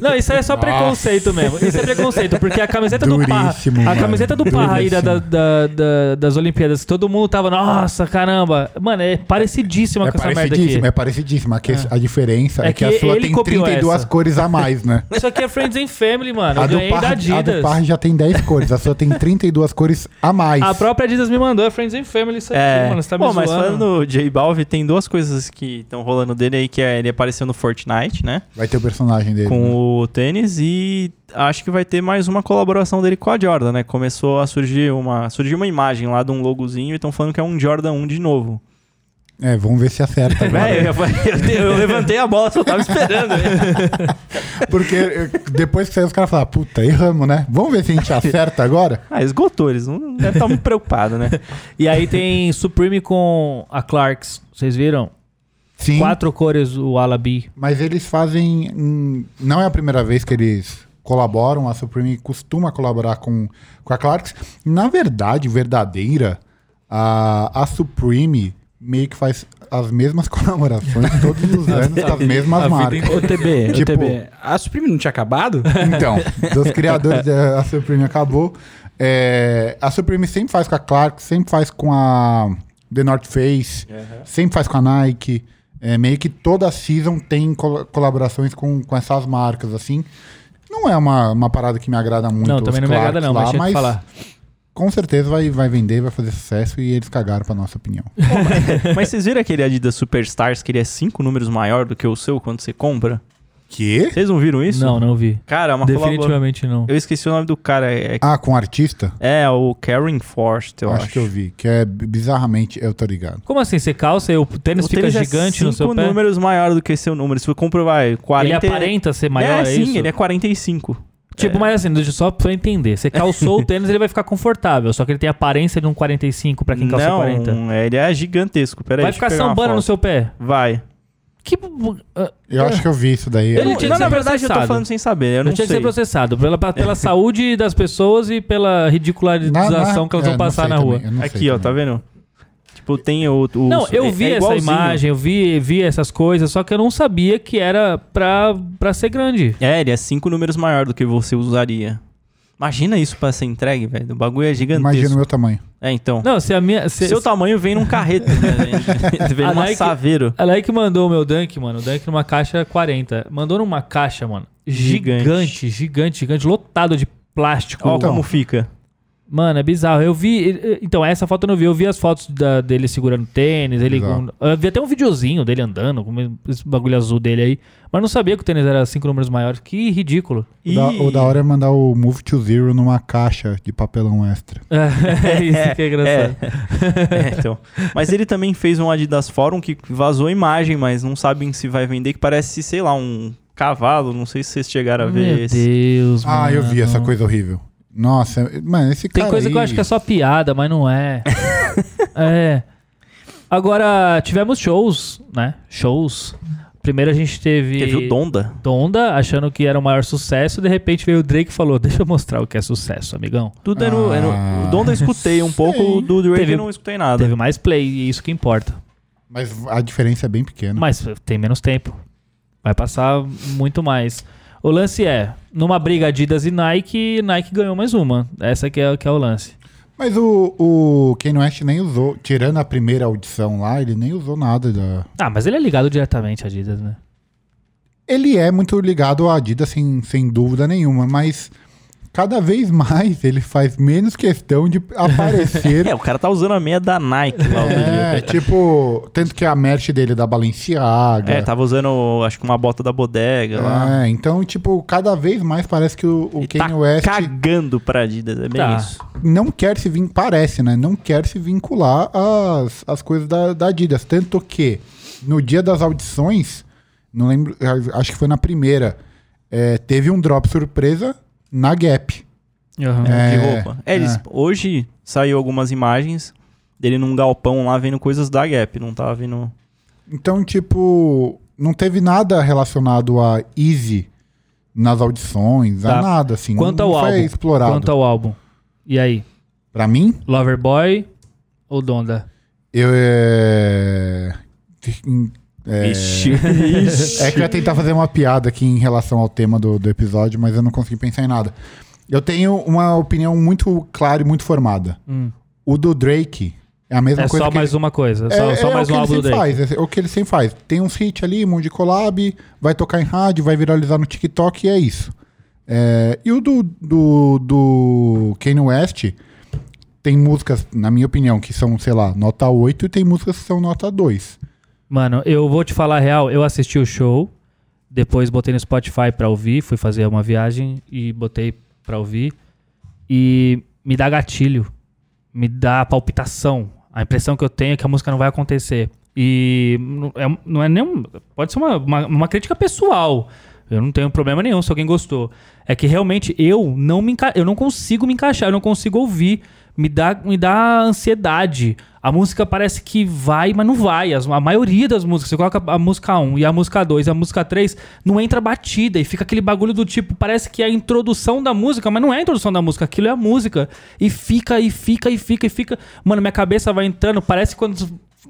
A: Não, isso aí é só preconceito mesmo. Isso é preconceito, porque a camiseta do Parra.
C: Duríssimo,
A: A camiseta do Parra aí da, da-
C: Duríssimo.
A: da- da- das Olimpíadas, todo mundo tava, nossa, caramba. Mano, é parecidíssima
C: É
A: com essa merda aqui.
C: parecidíssimo, é parecidíssimo. A, que- a diferença é,
A: É
C: que,
A: que
C: a sua tem
A: copiou
C: 32
A: essa.
C: cores a mais, né?
A: Isso aqui é Friends and Family, mano.
C: A
A: Eu ganhei da
C: Parra, a do
A: Adidas.
C: Parra já tem 10 cores, a sua tem 32 cores a mais.
A: A própria Adidas me mandou, é Friends and Family isso aqui,
B: É,
A: mano. Você tá me
B: Bom, mas
A: zoando.
B: falando do J Balvin, tem duas coisas que estão rolando dele aí, que é ele apareceu no Fortnite, né?
C: Vai ter o personagem dele. né?
B: Com o tênis e acho que vai ter mais uma colaboração dele com a Jordan, né? Começou a surgir uma, surgiu uma imagem lá de um logozinho e estão falando que é um Jordan 1 de novo.
C: É, vamos ver se acerta agora.
B: Véi, eu, eu- eu levantei a bola, só tava esperando.
C: Porque eh, depois que saiu, os caras falaram, puta, erramos, né? Vamos ver se a gente acerta agora?
B: Ah, esgotou, eles não devem estar muito preocupados, né?
A: E aí tem Supreme com a Clarks. Vocês viram?
C: Sim.
A: Quatro cores o Alabi.
C: Mas eles fazem. Não é a primeira vez que eles colaboram. A Supreme costuma colaborar com, com a Clarks. Na verdade, verdadeira, a, a Supreme meio que faz as mesmas colaborações todos os anos com as mesmas marcas.
D: Ô, TB, ô,
C: Tipo-
D: TB, a Supreme não tinha acabado?
C: Então, dos criadores da a Supreme acabou. É, a Supreme sempre faz com a Clark, sempre faz com a The North Face, sempre faz com a Nike. É, meio que toda a season tem col- colaborações com, com essas marcas, assim. Não é uma, uma parada que me agrada muito.
A: Não, também não me agrada não,
C: lá,
A: mas falar.
C: Com certeza vai, vai vender, vai fazer sucesso e eles cagaram pra nossa opinião.
B: Mas vocês viram aquele Adidas Superstars que ele é cinco números maior do que o seu quando você compra?
C: Que?
B: Vocês não viram isso?
A: Não, não vi.
B: Cara, é uma colabora-
A: Definitivamente não.
B: Eu esqueci o nome do cara. É,
C: Ah, com artista?
B: é o Karen Forst, eu
C: acho,
B: acho.
C: que eu vi. Que é bizarramente, eu tô ligado.
A: Como assim? Você calça e o tênis
B: O
A: fica
B: tênis é
A: gigante no seu
B: cinco
A: pé?
B: números maior do que seu número. Se você compra, vai, 40...
A: Ele aparenta ser maior, é,
B: é, sim,
A: isso?
B: ele é 45.
A: Tipo,
B: É.
A: mas assim, deixa eu só pra eu entender. Você calçou o tênis, ele vai ficar confortável. Só que ele tem a aparência de um 45 pra quem calça
B: não,
A: 40.
B: é, ele é gigantesco. Pera aí,
A: vai
B: deixa eu
A: ficar sambando no seu pé.
B: Vai.
A: Que... ah,
C: Eu acho que eu vi isso daí.
A: Ele
B: Eu,
A: tinha
B: não, na verdade, eu tô falando sem saber. Eu
A: não
B: não
A: tinha
B: sei.
A: que ser processado. Pela, pela saúde das pessoas e pela ridicularização que elas
C: é,
A: vão
C: não
A: passar na rua.
C: também, não
B: Aqui,
C: sei
B: ó, tá
C: também.
B: vendo? Tipo, tem o. o
A: Não, eu
B: é-
A: vi
B: é
A: essa
B: igualzinho.
A: imagem, eu vi, vi essas coisas, só que eu não sabia que era pra, pra ser grande.
B: É, ele é cinco números maior do que você usaria. Imagina isso pra ser entregue, velho. O bagulho é gigantesco.
C: Imagina o meu tamanho.
B: É, então.
A: Não, se a minha. Se,
B: Seu tamanho vem num carreto, né? vem
A: A
B: numa
A: Nike-
B: saveiro.
A: Ela aí que mandou o meu Dunk, mano. O Dunk numa caixa 40. Mandou numa caixa, mano.
B: Gigante.
A: Gigante, gigante, gigante, lotado de plástico.
B: Ó,
C: Então.
B: como fica.
A: Mano, é bizarro. Eu vi. Então, essa foto eu não vi. Eu vi as fotos da- dele segurando tênis. Ele com- eu vi até um videozinho dele andando com esse bagulho azul dele aí. Mas não sabia que o tênis era cinco números maiores. Que ridículo.
C: O da, o da hora é mandar o Move to Zero numa caixa de papelão extra.
A: É isso que é engraçado.
B: É, então. Mas ele também fez um Adidas Forum que vazou a imagem, mas não sabem se vai vender, que parece, sei lá, um cavalo. Não sei se vocês chegaram a ver
A: Meu
B: esse.
A: Deus, mano.
C: Ah, eu vi essa coisa horrível. Nossa, mano, esse
A: Tem
C: cara
A: coisa
C: aí...
A: que eu acho que é só piada, mas não é. é. Agora, tivemos shows, né? Shows. Primeiro a gente teve.
B: Teve o Donda.
A: Donda, achando que era o maior sucesso. De repente veio o Drake e falou: Deixa eu mostrar o que é sucesso, amigão.
B: Tudo é no, é no-
C: Ah,
B: O Donda eu escutei um pouco, do Drake
A: Teve-
B: eu não escutei nada.
A: Teve mais play, e isso que importa.
C: Mas a diferença é bem pequena.
A: Mas tem menos tempo. Vai passar muito mais. O lance é: numa briga Adidas e Nike, Nike ganhou mais uma. Essa que é, que é o lance.
C: Mas o, o Kanye West nem usou, tirando a primeira audição lá, ele nem usou nada da...
A: Ah, mas ele é ligado diretamente à Adidas, né?
C: Ele é muito ligado à Adidas, sem, sem dúvida nenhuma, mas cada vez mais ele faz menos questão de aparecer.
B: É, o cara tá usando a meia da Nike lá outro
C: É,
B: dia.
C: tipo, tanto que a merch dele é da Balenciaga.
B: É, tava usando, acho que uma bota da bodega lá.
C: É, então, tipo, cada vez mais parece que o, o Kanye
B: tá
C: West
B: cagando pra Adidas, é bem
A: Tá.
B: isso.
C: não quer se vincular, parece, né? Não quer se vincular às, às coisas da, da Adidas. Tanto que no dia das audições, não lembro, acho que foi na primeira, é, teve um drop surpresa na Gap.
A: Uhum.
C: É,
B: de roupa. É, eles,
C: é.
B: Hoje saiu algumas imagens dele num galpão lá vendo coisas da Gap, não tava vendo...
C: Então, tipo, não teve nada relacionado a Easy nas audições,
A: Tá.
C: a nada, assim.
A: Quanto
C: não
A: ao
C: foi
A: álbum.
C: explorado.
A: Quanto ao álbum. E aí?
C: Pra mim,
A: Loverboy ou Donda?
C: eu é... é...
B: Ixi.
C: É que eu ia tentar fazer uma piada aqui em relação ao tema do, do episódio, mas eu não consegui pensar em nada. Eu tenho uma opinião muito clara e muito formada.
A: Hum.
C: O do Drake é a mesma
A: É
C: coisa
A: só
C: que
A: mais
C: ele...
A: uma coisa.
C: É,
A: Só, só
C: é
A: mais
C: o
A: um
C: que
A: álbum
C: ele
A: do
C: sempre
A: Drake.
C: faz, é o que ele sempre faz. Tem uns hits ali, um monte de collab, vai tocar em rádio, vai viralizar no TikTok e é isso. É, e o do, do, do Kanye West tem músicas, na minha opinião, que são, sei lá, nota 8 e tem músicas que são nota 2.
A: Mano, eu vou te falar a real. Eu assisti o show, depois botei no Spotify pra ouvir, fui fazer uma viagem e botei pra ouvir. E me dá gatilho, me dá palpitação. A impressão que eu tenho é que a música não vai acontecer. E não é, não é nem. Pode ser uma, uma, uma crítica pessoal. Eu não tenho problema nenhum se alguém gostou. É que realmente eu não me eu não consigo me encaixar, eu não consigo ouvir. Me dá, me dá ansiedade. A música parece que vai, mas não vai. As- a maioria das músicas, você coloca a música 1 e a música 2 e a música 3, não entra batida e fica aquele bagulho do tipo, parece que é a introdução da música, mas não é a introdução da música, aquilo é a música. E fica, e fica, e fica, e fica. Mano, minha cabeça vai entrando, parece quando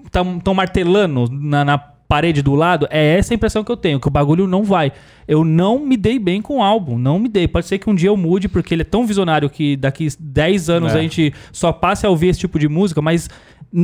A: estão martelando na, na parede do lado. É essa a impressão que eu tenho, que o bagulho não vai. Eu não me dei bem com o álbum, não me dei. Pode ser que um dia eu mude, porque ele é tão visionário que daqui 10 anos
B: É.
A: a gente só passe a ouvir esse tipo de música, mas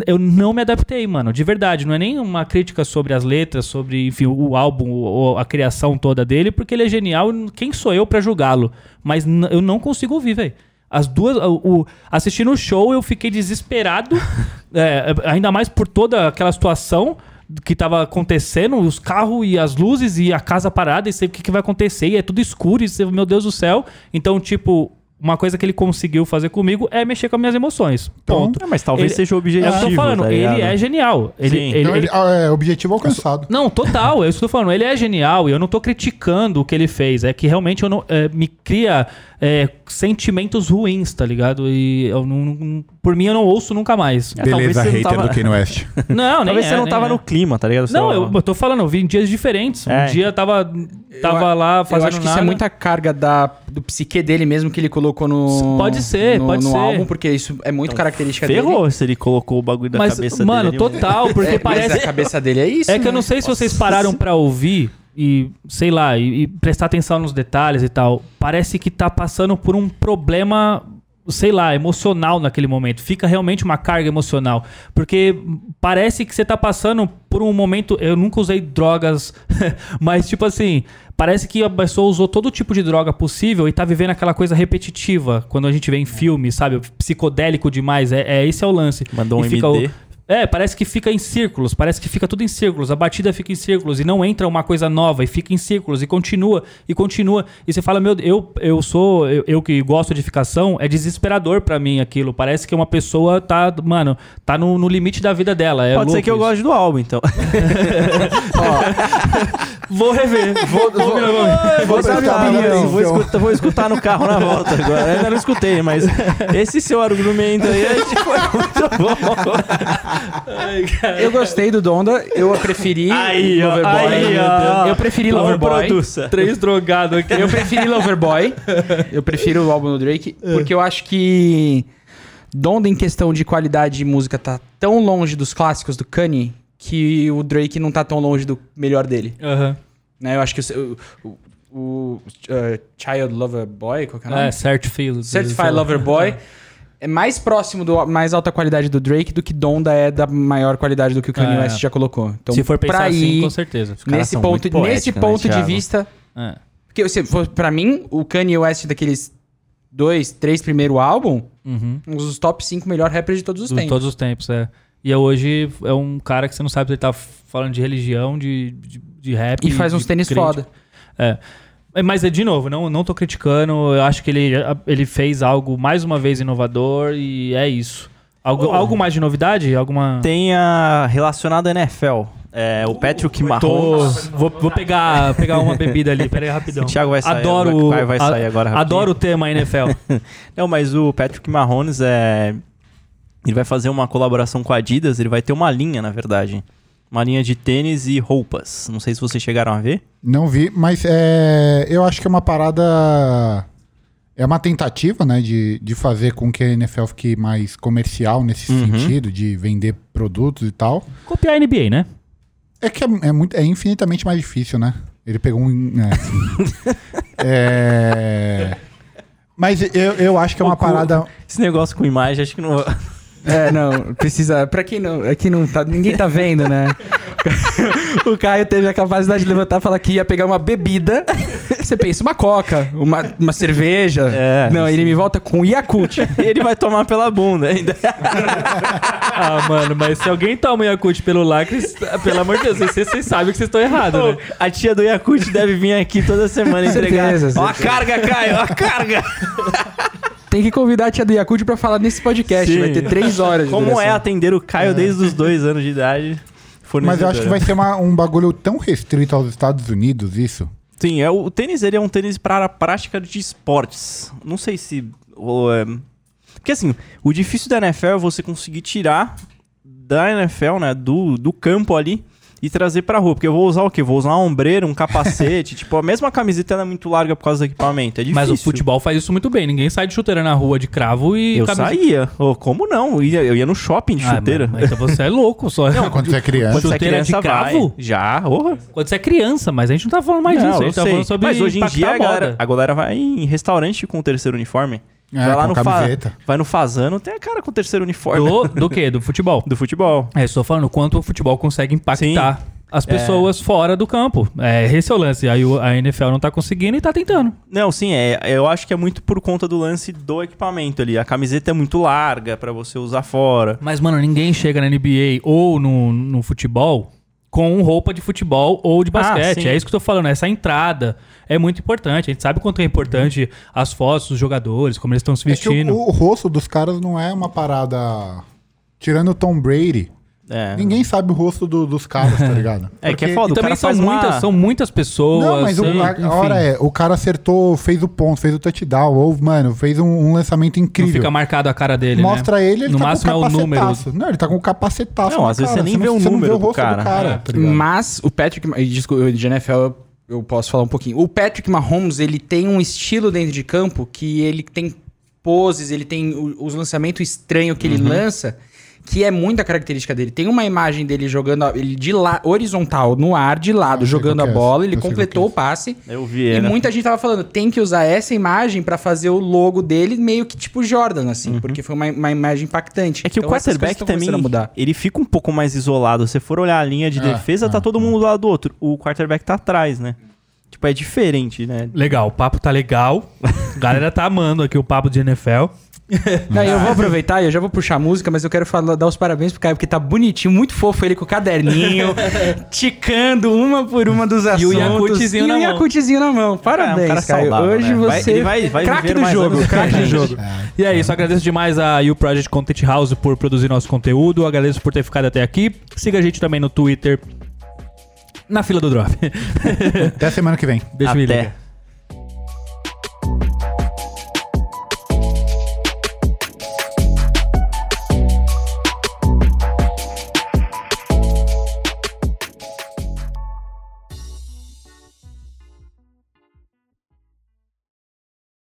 A: eu não me adaptei, mano, de verdade. Não é nem uma crítica sobre as letras, sobre, enfim, o álbum ou a criação toda dele, porque ele é genial. Quem sou eu pra julgá-lo? Mas eu não consigo ouvir, velho. As duas. O, o- assistindo o show, eu fiquei desesperado. é, ainda mais por toda aquela situação que tava acontecendo, os carros e as luzes e a casa parada, e sei o que, que vai acontecer, e é tudo escuro, e você, meu Deus do céu. Então, tipo, uma coisa que ele conseguiu fazer comigo é mexer com as minhas emoções. Ponto.
B: É, mas talvez
A: Ele-
B: seja o objetivo.
A: Eu tô falando,
B: tá
A: ele é genial. Ele,
B: Sim.
A: ele-
C: Então,
A: ele-
C: ele- ah, é, objetivo alcançado.
A: não, total, é isso que eu tô falando. Ele é genial e eu não tô criticando o que ele fez. É que realmente eu não, é, me cria é, sentimentos ruins, tá ligado? E eu não, não- por mim eu não ouço nunca mais.
B: É,
C: Beleza,
B: você não
C: hater
B: tava-
C: do Kanye West.
A: Não, nem
B: Talvez
A: é,
B: você não tava
A: é.
B: no clima, tá ligado?
A: Não,
B: Sei lá.
A: eu, eu tô falando, eu vi em dias diferentes.
B: É.
A: Um dia eu tava, tava lá fazendo
D: Eu acho que
A: nada.
D: isso é muita carga da, do psique dele mesmo que ele colocou no.
A: Pode ser,
D: no,
A: pode
D: no
A: ser.
D: álbum, porque isso é muito característica dele.
B: Ferrou se ele colocou o bagulho da
A: Mas,
B: cabeça
A: mano,
B: dele. ali,
A: total, porque
D: É, mas
A: parece...
D: a cabeça dele é isso.
A: É que eu
D: né?
A: não sei se vocês pararam pra ouvir e, sei lá, e, e prestar atenção nos detalhes e tal. Parece que tá passando por um problema, sei lá, emocional naquele momento. Fica realmente uma carga emocional. Porque parece que você tá passando por um momento. Eu nunca usei drogas, mas tipo assim. Parece que a pessoa usou todo tipo de droga possível e tá vivendo aquela coisa repetitiva. Quando a gente vê em filme, sabe? Psicodélico demais. É, é esse é o lance.
B: Mandou um
A: E fica
B: MD.
A: o- é, parece que fica em círculos, parece que fica tudo em círculos, a batida fica em círculos e não entra uma coisa nova e fica em círculos e continua e continua. E você fala, meu, eu, eu sou, eu, eu que gosto de ficação, é desesperador pra mim aquilo. Parece que uma pessoa tá, mano, tá no, no limite da vida dela. É
B: Pode ser que eu
A: isso.
B: goste do álbum, então.
A: Vou rever.
D: Vou, vou, vou dar minha
C: prestar
D: opinião.
B: Vou escutar, vou escutar no carro na volta agora. Eu ainda não escutei, mas esse seu argumento aí foi muito bom.
D: Eu gostei do Donda, eu preferi
B: Aí, ó,
D: Loverboy.
B: aí, ó.
D: Eu preferi Loverboy.
B: produça.
A: Três drogados aqui.
D: Eu preferi Loverboy. Eu prefiro o álbum do Drake, porque eu acho que Donda, em questão de qualidade de música, tá tão longe dos clássicos do Kanye que o Drake não tá tão longe do melhor dele.
A: Aham.
D: Né? Eu acho que o, o, o, uh, Child Lover Boy, qual que é o nome?
A: É, Cert Field.
D: Certified Lover Boy é mais próximo do mais alta qualidade do Drake do que Donda é da maior qualidade do que o Kanye
A: É.
D: West já colocou. Então,
A: Se for pensar assim,
D: ir
A: com certeza.
D: nesse ponto,
B: poéticos,
D: nesse
B: né,
D: ponto de
B: Thiago?
D: vista,
A: É.
D: porque se for para mim, o Kanye West daqueles dois, três primeiro álbum,
A: Uhum.
D: um dos top 5 melhores rappers de todos os
A: De
D: tempos.
A: todos os tempos, é. E é hoje é um cara que você não sabe se ele tá falando de religião, de, de, de rap.
D: E faz
A: de
D: uns tênis
A: crítica.
D: foda.
A: É. É, Mas, é, de novo, não, não tô criticando. Eu acho que ele, ele fez algo mais uma vez inovador e é isso. Algo,
B: Oh.
A: algo mais de novidade? Alguma.
B: Tem a relacionada à NFL. É, o Patrick
A: Tô,
B: Mahomes.
A: vou, vou pegar, pegar uma bebida ali, peraí rapidão.
B: O Thiago vai sair,
A: Adoro,
B: vai- vai sair agora rapidinho.
A: Adoro o tema NFL.
B: Não, mas o Patrick Mahomes é. Ele vai fazer uma colaboração com a Adidas, ele vai ter uma linha, na verdade. Uma linha de tênis e roupas. Não sei se vocês chegaram a ver.
C: Não vi, mas é, eu acho que é uma parada. É uma tentativa, né, de, de fazer com que a NFL fique mais comercial nesse
B: Uhum.
C: sentido, de vender produtos e tal.
A: Copiar a NBA, né?
C: É que é, é muito, é infinitamente mais difícil, né? Ele pegou um. É. É, Mas eu, eu acho que é uma parada.
B: Esse negócio com imagem, acho que não.
D: É, não, precisa. Pra quem não. Aqui não tá. Ninguém tá vendo, né? o Caio teve a capacidade de levantar e falar que ia pegar uma bebida. Você pensa, uma coca, uma, uma cerveja.
B: É,
D: não, ele me volta com Yakult.
B: ele vai tomar pela bunda ainda.
A: Ah, mano, mas se alguém toma Yakult pelo lacre, pelo amor de Deus, vocês, vocês sabem que vocês estão errados, né?
B: A tia do Yakult deve vir aqui toda semana entregar.
D: Certeza,
B: Ó a
D: certeza.
B: carga, Caio, ó a carga.
D: Tem que convidar a tia do Yakult pra falar nesse podcast.
B: Sim.
D: Vai ter três horas de
B: Como é atender o Caio desde os dois anos de idade.
C: Mas eu acho que vai ser uma- um bagulho tão restrito aos Estados Unidos, isso.
B: Sim, é, o tênis ele é um tênis para a prática de esportes. Não sei se. ou, é, Porque assim, o difícil da NFL é você conseguir tirar da NFL, né? Do, do campo ali e trazer pra rua. Porque eu vou usar o quê? Vou usar uma ombreira, um capacete. tipo, a mesma camiseta ela é muito larga por causa do equipamento. É difícil.
A: Mas o futebol faz isso muito bem. Ninguém sai de chuteira na rua de cravo e.
B: Eu saía. Ô, como não? Eu ia, eu ia no shopping de
A: Ah,
B: chuteira.
A: mano, então você é louco só.
C: Quando você é criança.
B: Quando você é
A: chuteira de
B: criança,
A: cravo?
B: vai. Já, orra.
A: Quando você é criança, mas a gente não tá falando mais
B: Não,
A: disso. A gente tá
B: sei.
A: falando sobre
B: Mas hoje em dia a galera, a galera vai em restaurante com o terceiro uniforme.
C: É,
B: vai lá
C: com
B: no fa-
C: camiseta.
B: vai no Fazano, tem a cara com o terceiro uniforme
A: Do, do quê? Do futebol.
B: do futebol.
A: É, estou falando o quanto o futebol consegue impactar. as pessoas fora do campo. É, esse é o lance. Aí a NFL não tá conseguindo e tá tentando.
B: Não, sim, é, eu acho que é muito por conta do lance do equipamento ali. A camiseta é muito larga pra você usar fora.
A: Mas, mano, ninguém chega na NBA ou no, no futebol com roupa de futebol ou de basquete.
B: sim.
A: é isso que eu tô falando. Essa entrada é muito importante. A gente sabe quanto é importante as fotos dos jogadores, como eles estão se
C: É que
A: vestindo.
C: o, o rosto dos caras não é uma parada. Tirando o Tom Brady,
B: É.
C: ninguém sabe o rosto do- dos caras, tá ligado?
B: É que é
C: Porque-
B: foda.
A: E
B: o
A: também são
B: uma-
A: muitas, são muitas pessoas.
C: Não, mas o,
A: assim,
C: a,
A: enfim.
C: hora é, o cara acertou, fez o ponto, fez o touchdown, ou, mano, fez um, um lançamento
A: Não
C: incrível.
A: fica marcado a cara dele,
C: Mostra
A: né?
C: ele, ele
A: No
C: tá
A: máximo é
C: com
A: o
C: o
A: número.
C: capacetaço. Não, ele tá com o capacetaço
B: Não, às vezes
C: cara,
B: você nem vê
C: não-
B: o
C: você não
B: número
C: vê o
B: do
C: rosto
B: cara.
C: do cara,
B: É.
C: tá?
D: Mas o Patrick, e desculpa, de NFL eu, eu posso falar um pouquinho. O Patrick Mahomes, ele tem um estilo dentro de campo que ele tem poses, ele tem o- os lançamentos estranhos que ele
B: Uhum.
D: lança, que é muita característica dele. Tem uma imagem dele jogando a- ele de lá horizontal no ar de lado, jogando a
C: é
D: bola, ele
C: Eu
D: completou o passe.
B: Eu vi
D: E
B: ele.
D: muita gente tava falando, tem que usar essa imagem pra fazer o logo dele meio que tipo Jordan, assim, porque foi uma, uma imagem impactante.
B: Uhum. É que o
D: Então, essas
B: quarterback também, ele fica um pouco mais isolado. Se você for olhar a linha de
C: É,
B: defesa, tá
C: é,
B: todo mundo do lado do outro. O quarterback tá atrás, né? Tipo, é diferente, né?
A: Legal, o papo tá legal. A galera tá amando aqui o papo de NFL.
D: Não, eu vou aproveitar e eu já vou puxar a música, mas eu quero falar, dar os parabéns pro Caio, porque tá bonitinho, muito fofo ele com o caderninho, ticando uma por uma dos assuntos.
A: o Yakutzinho
D: e
A: na
D: o
A: mão.
D: Yakutzinho na mão. Parabéns,
B: É, um cara
D: Caio.
B: saudável,
D: Hoje
B: né? Vai-
D: você...
B: ele vai- vai
D: craque do jogo, craque do
B: gente.
D: jogo.
A: E é isso, agradeço demais a U Project Content House por produzir nosso conteúdo. Agradeço por ter ficado até aqui. Siga a gente também no Twitter. Na fila do drop.
C: Até semana que vem.
A: Me
B: Até.